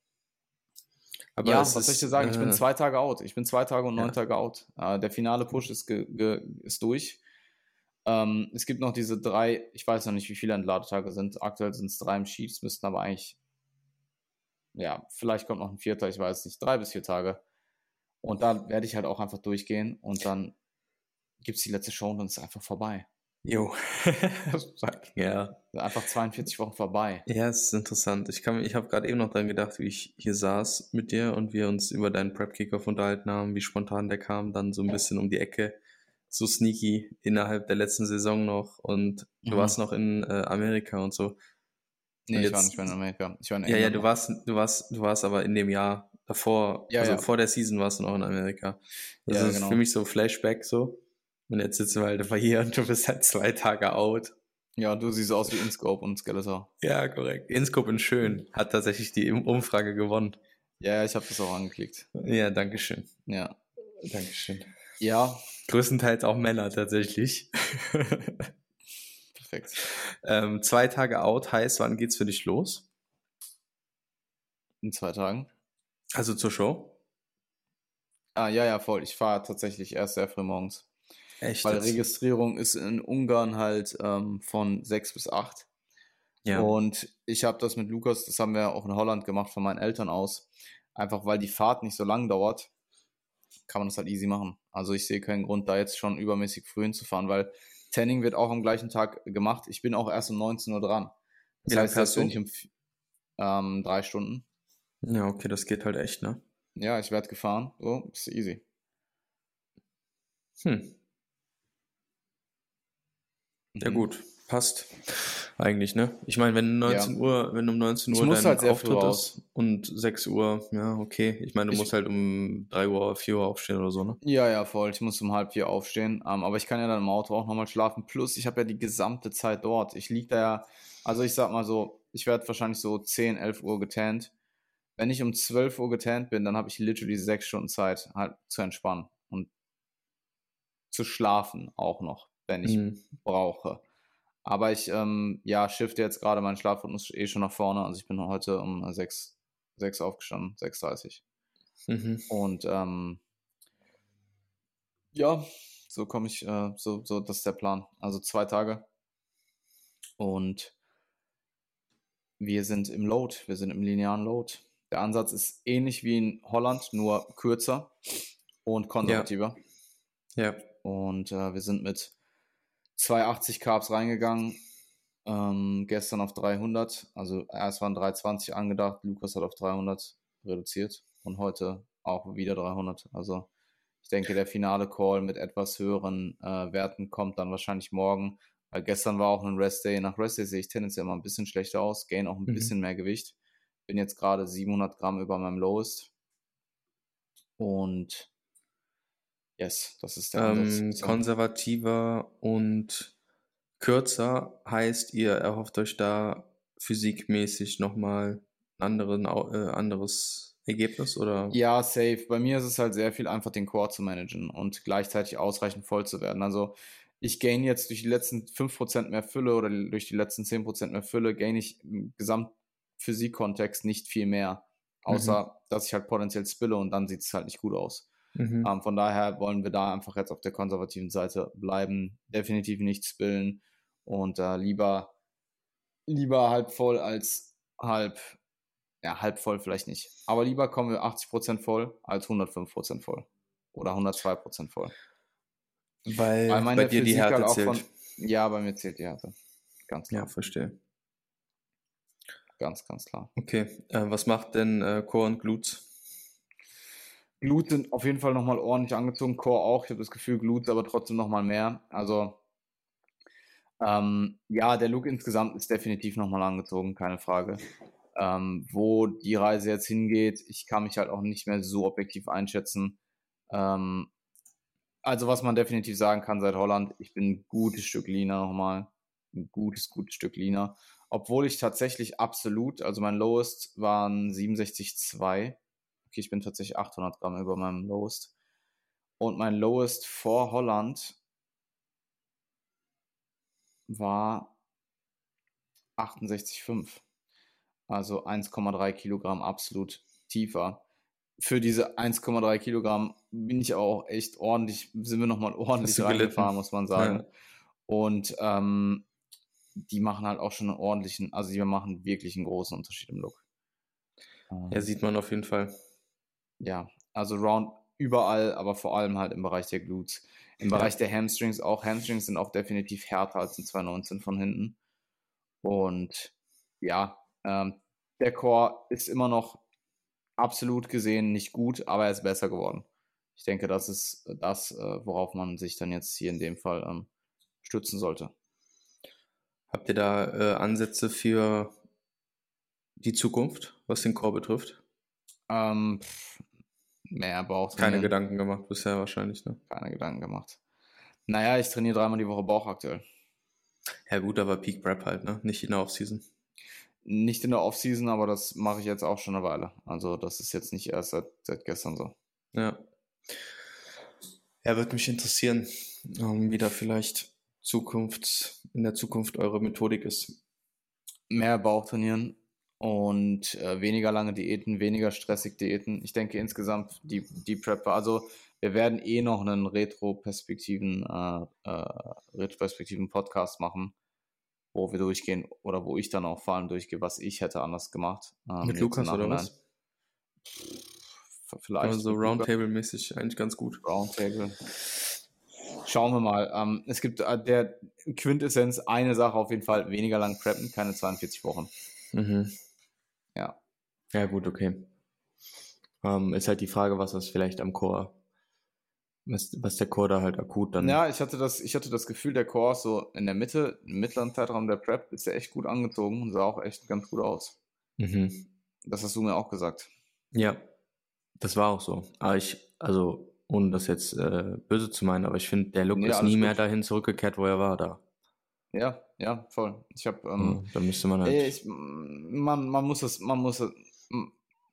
aber ja, was soll ich dir sagen? Äh, ich bin äh, zwei Tage out. Ich bin zwei Tage und neun ja. Tage out. Äh, der finale Push ist, ge, ge, ist durch. Ähm, es gibt noch diese drei, ich weiß noch nicht, wie viele Entladetage sind. Aktuell sind es drei im Sheets, müssten aber eigentlich, ja, vielleicht kommt noch ein vierter, ich weiß nicht, drei bis vier Tage. Und da werde ich halt auch einfach durchgehen und dann gibt es die letzte Show und dann ist es einfach vorbei. Jo. <laughs> <laughs> ja. Einfach 42 Wochen vorbei. Ja, es ist interessant. Ich, ich habe gerade eben noch dran gedacht, wie ich hier saß mit dir und wir uns über deinen Prep-Kickoff unterhalten haben, wie spontan der kam, dann so ein bisschen um die Ecke. So sneaky innerhalb der letzten Saison noch und du mhm. warst noch in äh, Amerika und so. Nee, und ich war nicht mehr in Amerika. Ich war in ja, ja, du warst, du warst, du warst aber in dem Jahr davor, ja, also ja. vor der Season warst du noch in Amerika. Das ja, ist genau. für mich so Flashback so. Und jetzt sitzen wir halt einfach hier und du bist halt zwei Tage out. Ja, du siehst aus wie Inscope und Skeletor. Ja, korrekt. Inscope in Schön hat tatsächlich die Umfrage gewonnen. Ja, ich habe das auch angeklickt. Ja, danke schön. Ja. Dankeschön. Ja. Größtenteils auch Männer tatsächlich. <laughs> Perfekt. Ähm, zwei Tage out heißt, wann geht's für dich los? In zwei Tagen. Also zur Show? Ah, ja, ja, voll. Ich fahre tatsächlich erst sehr früh morgens. Echt? Weil Registrierung ist in Ungarn halt ähm, von sechs bis acht. Ja. Und ich habe das mit Lukas, das haben wir auch in Holland gemacht von meinen Eltern aus. Einfach weil die Fahrt nicht so lang dauert, kann man das halt easy machen. Also ich sehe keinen Grund, da jetzt schon übermäßig früh hinzufahren, weil Tanning wird auch am gleichen Tag gemacht. Ich bin auch erst um 19 Uhr dran. Das Wie heißt, das bin ich um ähm, drei Stunden. Ja, okay, das geht halt echt, ne? Ja, ich werde gefahren. So, ist easy. Hm. Ja, mhm. gut, passt. Eigentlich, ne? Ich meine, wenn 19 ja. Uhr, wenn um 19 Uhr dein halt Auftritt ist und 6 Uhr, ja, okay. Ich meine, du ich, musst halt um 3 Uhr, 4 Uhr aufstehen oder so, ne? Ja, ja, voll. Ich muss um halb vier aufstehen. Um, ähm, aber ich kann ja dann im Auto auch nochmal schlafen. Plus, ich habe ja die gesamte Zeit dort. Ich liege da ja, also ich sag mal so, ich werde wahrscheinlich so 10, 11 Uhr getannt. Wenn ich um 12 Uhr getannt bin, dann habe ich literally 6 Stunden Zeit, halt zu entspannen und zu schlafen auch noch wenn ich mhm. brauche. Aber ich, ähm, ja, shifte jetzt gerade meinen Schlafrhythmus eh schon nach vorne. Also ich bin heute um 6, 6 aufgestanden, 6.30 mhm. Und ähm, ja, so komme ich, äh, so, so, das ist der Plan. Also zwei Tage. Und wir sind im Load, wir sind im linearen Load. Der Ansatz ist ähnlich wie in Holland, nur kürzer und konservativer. Ja. ja. Und äh, wir sind mit 280 Carbs reingegangen. Ähm, gestern auf 300. Also erst waren 320 angedacht. Lukas hat auf 300 reduziert. Und heute auch wieder 300. Also ich denke, der finale Call mit etwas höheren äh, Werten kommt dann wahrscheinlich morgen. Weil gestern war auch ein Rest Day. Nach Rest Day sehe ich tendenziell immer ein bisschen schlechter aus. Gain auch ein mhm. bisschen mehr Gewicht. Bin jetzt gerade 700 Gramm über meinem Lowest. Und Yes, das ist der ähm, Konservativer und kürzer heißt, ihr erhofft euch da physikmäßig nochmal ein äh, anderes Ergebnis oder? Ja, safe. Bei mir ist es halt sehr viel einfach den Core zu managen und gleichzeitig ausreichend voll zu werden. Also ich gain jetzt durch die letzten 5% mehr Fülle oder durch die letzten 10% mehr Fülle, gain ich im Gesamtphysik-Kontext nicht viel mehr. Außer, mhm. dass ich halt potenziell spille und dann sieht es halt nicht gut aus. Mhm. Ähm, von daher wollen wir da einfach jetzt auf der konservativen Seite bleiben, definitiv nicht spillen und äh, lieber, lieber halb voll als halb ja, halb voll vielleicht nicht. Aber lieber kommen wir 80% voll als 105% voll. Oder 102% voll. Weil, Weil bei dir Physik die Härte halt zählt. Von, ja, bei mir zählt die Härte. Ganz klar. Ja, verstehe. Ganz, ganz klar. Okay, äh, was macht denn äh, Core und Glutes? Glutes sind auf jeden Fall nochmal ordentlich angezogen, Core auch. Ich habe das Gefühl, Glutes aber trotzdem nochmal mehr. Also, ähm, ja, der Look insgesamt ist definitiv nochmal angezogen, keine Frage. Ähm, wo die Reise jetzt hingeht, ich kann mich halt auch nicht mehr so objektiv einschätzen. Ähm, also, was man definitiv sagen kann seit Holland, ich bin ein gutes Stück leaner nochmal. Ein gutes, gutes Stück leaner. Obwohl ich tatsächlich absolut, also mein Lowest waren 67,2 okay, ich bin tatsächlich 800 Gramm über meinem Lowest. Und mein Lowest vor Holland war 68,5. Also 1,3 Kilogramm absolut tiefer. Für diese 1,3 Kilogramm bin ich auch echt ordentlich, sind wir nochmal ordentlich reingefahren, muss man sagen. Ja. Und ähm, die machen halt auch schon einen ordentlichen, also die machen wirklich einen großen Unterschied im Look. Ja, sieht man auf jeden Fall ja, also round überall, aber vor allem halt im Bereich der Glutes. Im ja. Bereich der Hamstrings auch. Hamstrings sind auch definitiv härter als in 2019 von hinten. Und ja, ähm, der Core ist immer noch absolut gesehen nicht gut, aber er ist besser geworden. Ich denke, das ist das, äh, worauf man sich dann jetzt hier in dem Fall ähm, stützen sollte. Habt ihr da äh, Ansätze für die Zukunft, was den Core betrifft? Ähm, Mehr Bauch. Keine Gedanken gemacht bisher wahrscheinlich, ne? Keine Gedanken gemacht. Naja, ich trainiere dreimal die Woche Bauch aktuell. Ja gut, aber Peak Prep halt, ne? Nicht in der Offseason. Nicht in der Offseason, aber das mache ich jetzt auch schon eine Weile. Also das ist jetzt nicht erst seit, seit gestern so. Ja. Ja, würde mich interessieren, ähm, wie da vielleicht Zukunft, in der Zukunft eure Methodik ist. Mehr Bauch trainieren, und äh, weniger lange Diäten, weniger stressig Diäten. Ich denke insgesamt die, die Prepper, also wir werden eh noch einen Retro-Perspektiven äh, äh, Retro-Perspektiven Podcast machen, wo wir durchgehen oder wo ich dann auch vor allem durchgehe, was ich hätte anders gemacht. Ähm, Mit Lukas oder was? Vielleicht. Also Roundtable-mäßig eigentlich ganz gut. Roundtable. Schauen wir mal. Ähm, es gibt äh, der Quintessenz eine Sache auf jeden Fall, weniger lang preppen, keine 42 Wochen. Mhm. Ja. Ja, gut, okay. Ähm, ist halt die Frage, was das vielleicht am Core, was, was der Core da halt akut dann. Ja, ich hatte das, ich hatte das Gefühl, der Core ist so in der Mitte, im mittleren Zeitraum der Prep, ist ja echt gut angezogen und sah auch echt ganz gut aus. Mhm. Das hast du mir auch gesagt. Ja, das war auch so. Aber ich, also, ohne das jetzt äh, böse zu meinen, aber ich finde, der Look ja, ist nie gut. mehr dahin zurückgekehrt, wo er war da. Ja, ja, voll. Ich habe. Ähm, ja, da müsste man halt. Ich, man, man muss es, man muss es.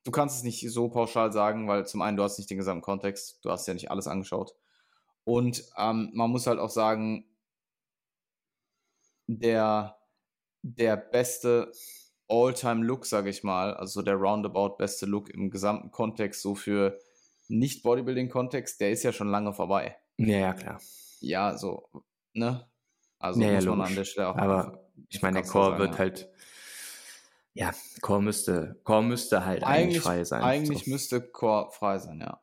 Du kannst es nicht so pauschal sagen, weil zum einen du hast nicht den gesamten Kontext, du hast ja nicht alles angeschaut. Und ähm, man muss halt auch sagen, der, der beste All-Time-Look, sage ich mal, also der roundabout beste Look im gesamten Kontext, so für Nicht-Bodybuilding-Kontext, der ist ja schon lange vorbei. Ja, ja, klar. Ja, so, ne? Also naja, muss man logisch. an der Stelle auch. Aber ich meine, der Core wird ja. halt. Ja, Core müsste, Core müsste halt eigentlich, eigentlich frei sein. Eigentlich so. müsste Core frei sein, ja.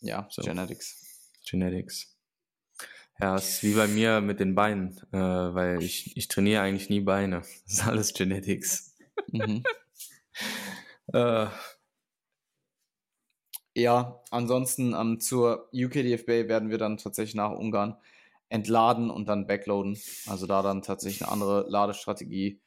Ja, so. Genetics. Genetics. Ja, es ist wie bei mir mit den Beinen, äh, weil ich, ich trainiere eigentlich nie Beine. <laughs> Das ist alles Genetics. Mhm. <laughs> äh, ja, ansonsten ähm, zur UKDFB werden wir dann tatsächlich nach Ungarn entladen und dann backloaden. Also da dann tatsächlich eine andere Ladestrategie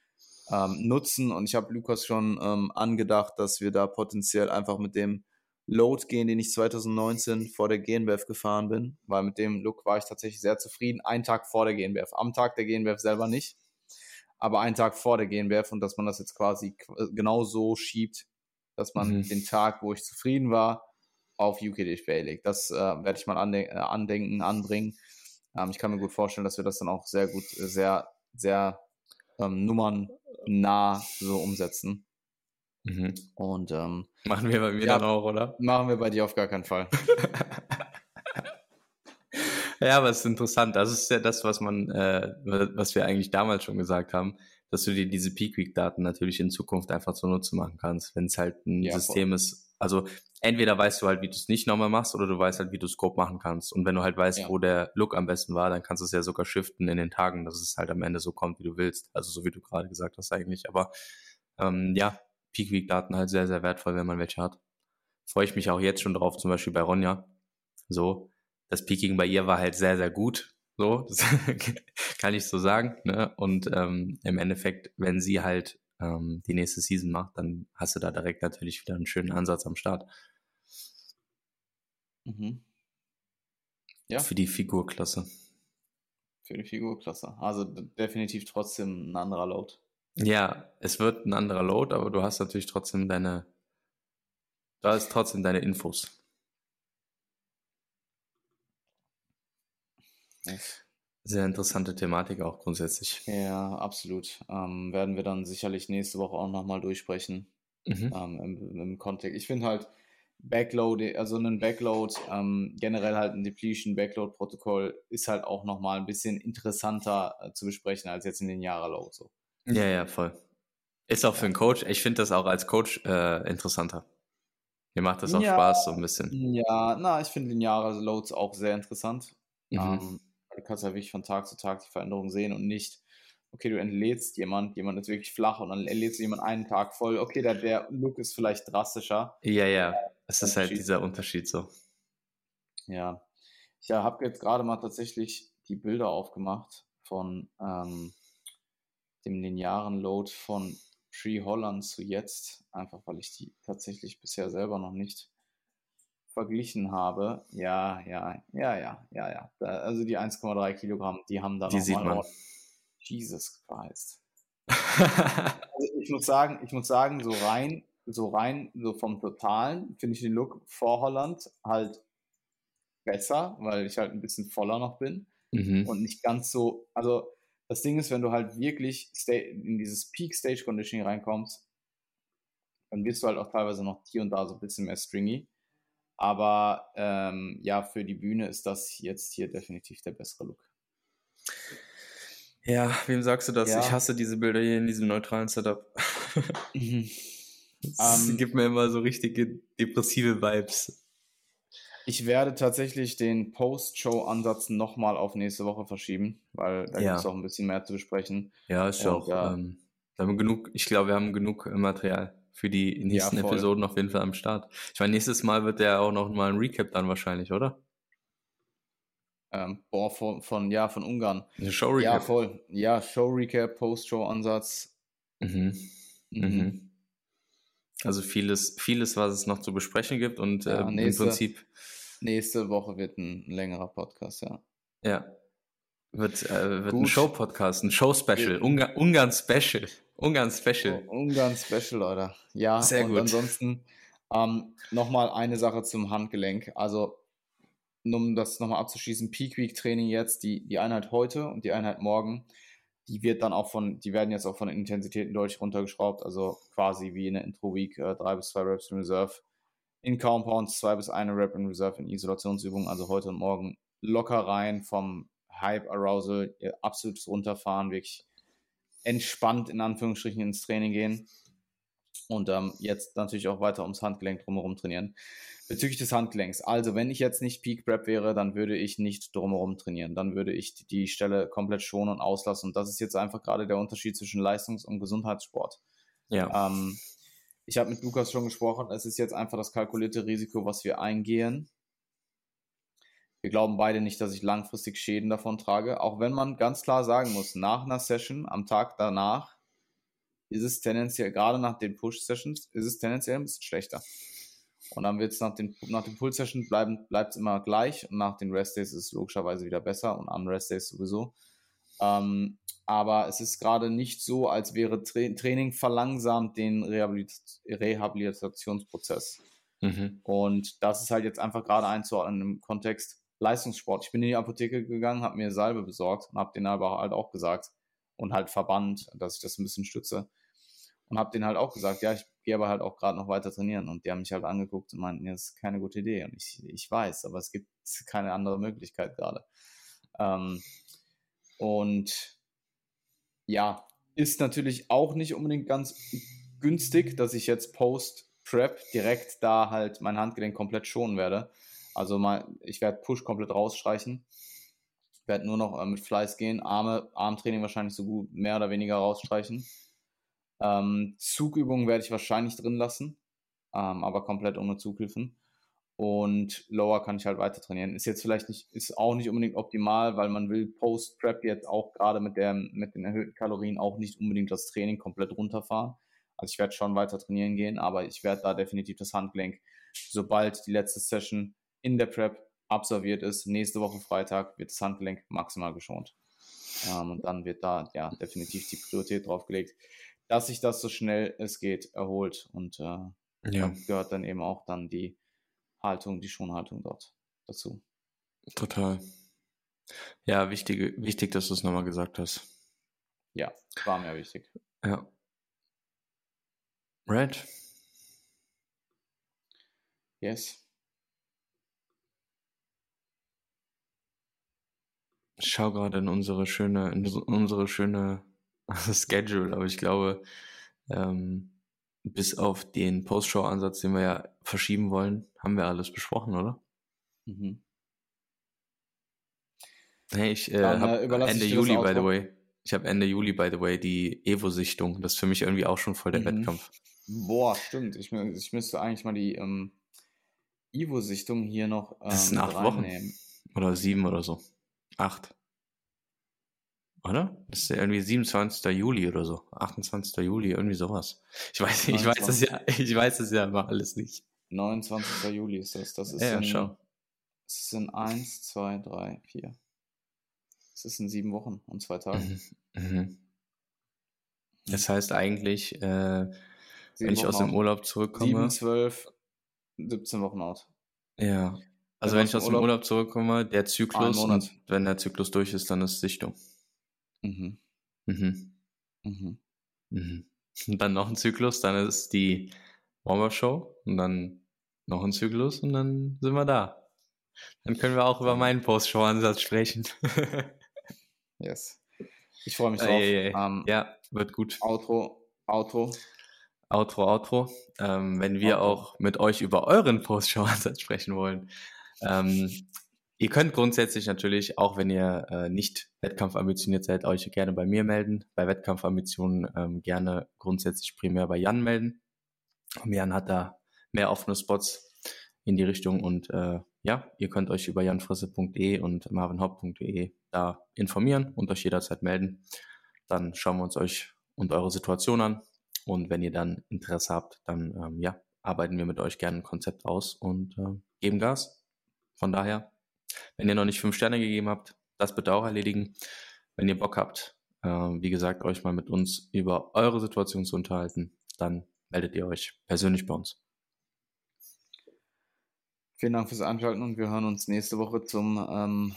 ähm, nutzen. Und ich habe Lukas schon ähm, angedacht, dass wir da potenziell einfach mit dem Load gehen, den ich 2019 vor der GNBF gefahren bin, weil mit dem Look war ich tatsächlich sehr zufrieden. Einen Tag vor der GNBF, am Tag der GNBF selber nicht, aber einen Tag vor der GNBF und dass man das jetzt quasi genau so schiebt, dass man mhm. den Tag, wo ich zufrieden war, auf UKDFB legt. Das äh, werde ich mal äh, andenken, anbringen ähm, ich kann mir gut vorstellen, dass wir das dann auch sehr gut, äh, sehr, sehr ähm, nummernnah so umsetzen. Mhm. Und ähm, machen wir bei mir ja, dann auch, oder? Machen wir bei dir auf gar keinen Fall. <laughs> ja, aber es ist interessant. Das ist ja das, was man, äh, was wir eigentlich damals schon gesagt haben, dass du dir diese Peak Week Daten natürlich in Zukunft einfach zunutze machen kannst, wenn es halt ein ja, System voll. ist. Also entweder weißt du halt, wie du es nicht nochmal machst, oder du weißt halt, wie du Scope machen kannst. Und wenn du halt weißt, ja. wo der Look am besten war, dann kannst du es ja sogar shiften in den Tagen, dass es halt am Ende so kommt, wie du willst. Also so wie du gerade gesagt hast eigentlich. Aber ähm, ja, Peak Week Daten halt sehr, sehr wertvoll, wenn man welche hat. Freue ich mich auch jetzt schon drauf, zum Beispiel bei Ronja. So, das Peaking bei ihr war halt sehr, sehr gut. So, <laughs> das kann ich so sagen. Ne? Und ähm, im Endeffekt, wenn sie halt ähm, die nächste Season macht, dann hast du da direkt natürlich wieder einen schönen Ansatz am Start. Mhm. Ja. Für die Figurklasse. Für die Figurklasse. Also definitiv trotzdem ein anderer Load. Ja, es wird ein anderer Load, aber du hast natürlich trotzdem deine, da ist trotzdem deine Infos. Sehr interessante Thematik auch grundsätzlich. Ja, absolut. Ähm, werden wir dann sicherlich nächste Woche auch nochmal durchsprechen. Mhm. Ähm, im, im, Kontext. Ich finde halt Backload, also ein Backload, ähm, generell halt ein Depletion-Backload-Protokoll ist halt auch nochmal ein bisschen interessanter äh, zu besprechen als jetzt in den Jahre-Load. So. Ja, ja, voll. Ist auch für einen Coach, ich finde das auch als Coach äh, interessanter. Mir macht das auch ja, Spaß so ein bisschen. Ja, na, ich finde lineare Loads auch sehr interessant. Mhm. Ähm, Du kannst ja wirklich von Tag zu Tag die Veränderung sehen und nicht, okay, du entlädst jemand, jemand ist wirklich flach und dann entlädst du jemand einen Tag voll. Okay, der, der Look ist vielleicht drastischer. Ja, ja, es ist halt dieser Unterschied so. Ja, ich habe jetzt gerade mal tatsächlich die Bilder aufgemacht von ähm, dem linearen Load von Tree Holland zu jetzt, einfach weil ich die tatsächlich bisher selber noch nicht verglichen habe, ja, ja, ja, ja, ja, ja. Da, also die 1,3 Kilogramm, die haben da die sieht man. Jesus Christ. also ich muss sagen, ich muss sagen, so rein, so rein, so vom Totalen finde ich den Look vor Holland halt besser, weil ich halt ein bisschen voller noch bin mhm. und nicht ganz so, also das Ding ist, wenn du halt wirklich in dieses Peak Stage Conditioning reinkommst, dann wirst du halt auch teilweise noch hier und da so ein bisschen mehr stringy. Aber ähm, ja, für die Bühne ist das jetzt hier definitiv der bessere Look. Ja, wem sagst du das? Ja. Ich hasse diese Bilder hier in diesem neutralen Setup. <laughs> Mhm. Das um, gibt mir immer so richtige depressive Vibes. Ich werde tatsächlich den Post-Show-Ansatz nochmal auf nächste Woche verschieben, weil da ja. gibt es auch ein bisschen mehr zu besprechen. Ja, ist ja auch. Ja, ähm, haben genug, ich glaube, wir haben genug Material für die nächsten ja, Episoden auf jeden Fall am Start. Ich meine, nächstes Mal wird der auch noch mal ein Recap dann wahrscheinlich, oder? Ähm, boah, von, von, ja, von Ungarn. Show Recap. Ja, voll. Ja, Show Recap, Post-Show-Ansatz. Mhm. Mhm. mhm. Also vieles, vieles, was es noch zu besprechen gibt und ja, äh, nächste, im Prinzip. Nächste Woche wird ein längerer Podcast, ja. Ja. Wird, äh, wird ein Show-Podcast, ein Show-Special, Ungarn-Special. Ungarn Special. Oh, Ungarn Special, Leute. Ja, sehr und gut. Ansonsten ähm, nochmal eine Sache zum Handgelenk. Also, um das nochmal abzuschließen, Peak Week Training jetzt, die, die Einheit heute und die Einheit morgen, die wird dann auch von, die werden jetzt auch von den Intensitäten deutlich runtergeschraubt, also quasi wie in der Intro Week, äh, drei bis zwei Reps in Reserve. In Compounds zwei bis eine Rep in Reserve in Isolationsübungen, also heute und morgen locker rein vom Hype Arousal, absolutes Runterfahren, wirklich entspannt in Anführungsstrichen ins Training gehen und ähm, jetzt natürlich auch weiter ums Handgelenk drumherum trainieren. Bezüglich des Handgelenks, also wenn ich jetzt nicht Peak Prep wäre, dann würde ich nicht drumherum trainieren. Dann würde ich die Stelle komplett schonen und auslassen. Und das ist jetzt einfach gerade der Unterschied zwischen Leistungs- und Gesundheitssport. Ja. Ähm, ich habe mit Lukas schon gesprochen, es ist jetzt einfach das kalkulierte Risiko, was wir eingehen. Wir glauben beide nicht, dass ich langfristig Schäden davon trage. Auch wenn man ganz klar sagen muss, nach einer Session, am Tag danach, ist es tendenziell, gerade nach den Push-Sessions, ist es tendenziell ein bisschen schlechter. Und dann wird es nach den, nach den Pull-Sessions bleibt es immer gleich und nach den Rest-Days ist es logischerweise wieder besser und an Rest-Days sowieso. Ähm, aber es ist gerade nicht so, als wäre Tra Training verlangsamt den Rehabilit Rehabilitationsprozess. Mhm. Und das ist halt jetzt einfach gerade einzuordnen im Kontext, Leistungssport. Ich bin in die Apotheke gegangen, habe mir Salbe besorgt und habe den aber halt auch gesagt und halt verbannt, dass ich das ein bisschen stütze. und habe denen halt auch gesagt, ja, ich gehe aber halt auch gerade noch weiter trainieren. Und die haben mich halt angeguckt und meinten, das ist keine gute Idee. Und ich, ich weiß, aber es gibt keine andere Möglichkeit gerade. Ähm, und ja, ist natürlich auch nicht unbedingt ganz günstig, dass ich jetzt Post-Prep direkt da halt mein Handgelenk komplett schonen werde. Also mal, ich werde Push komplett rausstreichen. Werde nur noch äh, mit Fleiß gehen, Arme, Armtraining wahrscheinlich so gut mehr oder weniger rausstreichen. Ähm, Zugübungen werde ich wahrscheinlich drin lassen, ähm, aber komplett ohne Zughilfen. Und Lower kann ich halt weiter trainieren. Ist jetzt vielleicht nicht, ist auch nicht unbedingt optimal, weil man will Post-Prep jetzt auch gerade mit, mit den erhöhten Kalorien auch nicht unbedingt das Training komplett runterfahren. Also ich werde schon weiter trainieren gehen, aber ich werde da definitiv das Handgelenk, sobald die letzte Session in der Prep absolviert ist, nächste Woche Freitag wird das Handgelenk maximal geschont. Ähm, und dann wird da ja definitiv die Priorität drauf gelegt, dass sich das so schnell es geht erholt. Und äh, ja. gehört dann eben auch dann die Haltung, die Schonhaltung dort dazu. Total. Ja, wichtig, wichtig, dass du es nochmal gesagt hast. Ja, war mir wichtig. Ja. Red. Yes. Ich schaue gerade in unsere schöne, in unsere schöne <laughs> Schedule, aber ich glaube, ähm, bis auf den Post-Show-Ansatz, den wir ja verschieben wollen, haben wir alles besprochen, oder? Mhm. Hey, ich äh, habe äh, Ende Juli, by the way. Ich habe Ende Juli, by the way, die Evo-Sichtung. Das ist für mich irgendwie auch schon voll der mhm. Wettkampf. Boah, stimmt. Ich, ich müsste eigentlich mal die ähm, Evo-Sichtung hier noch. Ähm, das sind acht Wochen. Oder sieben oder so. Acht. Oder? Das ist ja irgendwie 27. Juli oder so. 28. Juli, irgendwie sowas. Ich weiß, ich weiß das ja, ich weiß das ja immer alles nicht. 29. Juli ist das. Das ist ja, in, schon. Es sind 1, 2, 3, 4. Es ist in sieben Wochen und zwei Tagen. Mhm. Mhm. Das heißt eigentlich, äh, wenn ich aus dem Urlaub zurückkomme. 7, 12, 17 Wochen out. Ja. Also wenn, wenn ich aus dem Urlaub, Urlaub zurückkomme, der Zyklus, und wenn der Zyklus durch ist, dann ist Sichtung. Mhm. Mhm. Mhm. Mhm. Und <laughs> dann noch ein Zyklus, dann ist die Warm-Up-Show und dann noch ein Zyklus und dann sind wir da. Dann können wir auch über meinen Post-Show-Ansatz sprechen. <laughs> yes. Ich freue mich drauf. Ey. Um, ja, wird gut. Outro, Outro. Outro, Outro. Ähm, wenn wir Outro. auch mit euch über euren Post-Show-Ansatz sprechen wollen. Ähm, Ihr könnt grundsätzlich natürlich, auch wenn ihr äh, nicht wettkampfambitioniert seid, euch gerne bei mir melden. Bei Wettkampfambitionen ähm, gerne grundsätzlich primär bei Jan melden. Und Jan hat da mehr offene Spots in die Richtung und äh, ja, ihr könnt euch über janfrisse.de und marvinhaupt.de da informieren und euch jederzeit melden. Dann schauen wir uns euch und eure Situation an und wenn ihr dann Interesse habt, dann ähm, ja, arbeiten wir mit euch gerne ein Konzept aus und äh, geben Gas. Von daher wenn ihr noch nicht fünf Sterne gegeben habt, das bitte auch erledigen. Wenn ihr Bock habt, äh, wie gesagt, euch mal mit uns über eure Situation zu unterhalten, dann meldet ihr euch persönlich bei uns. Vielen Dank fürs Anschalten und wir hören uns nächste Woche zum ähm,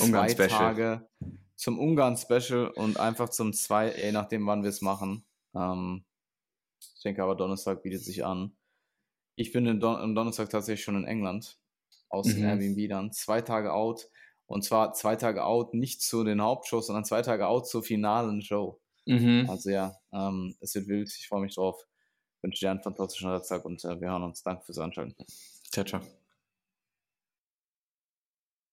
Ungarn Special. Tage, zum Ungarn Special und einfach zum zwei, je nachdem wann wir es machen. Ähm, ich denke aber Donnerstag bietet sich an. Ich bin Don am Donnerstag tatsächlich schon in England aus mhm. Airbnb dann. Zwei Tage out. Und zwar zwei Tage out nicht zu den Hauptshows, sondern zwei Tage out zur finalen Show. Mhm. Also ja, ähm, es wird wild. Ich freue mich drauf. Wünsche dir einen fantastischen Resttag und äh, wir hören uns. Danke fürs Anschalten. Ciao, ciao.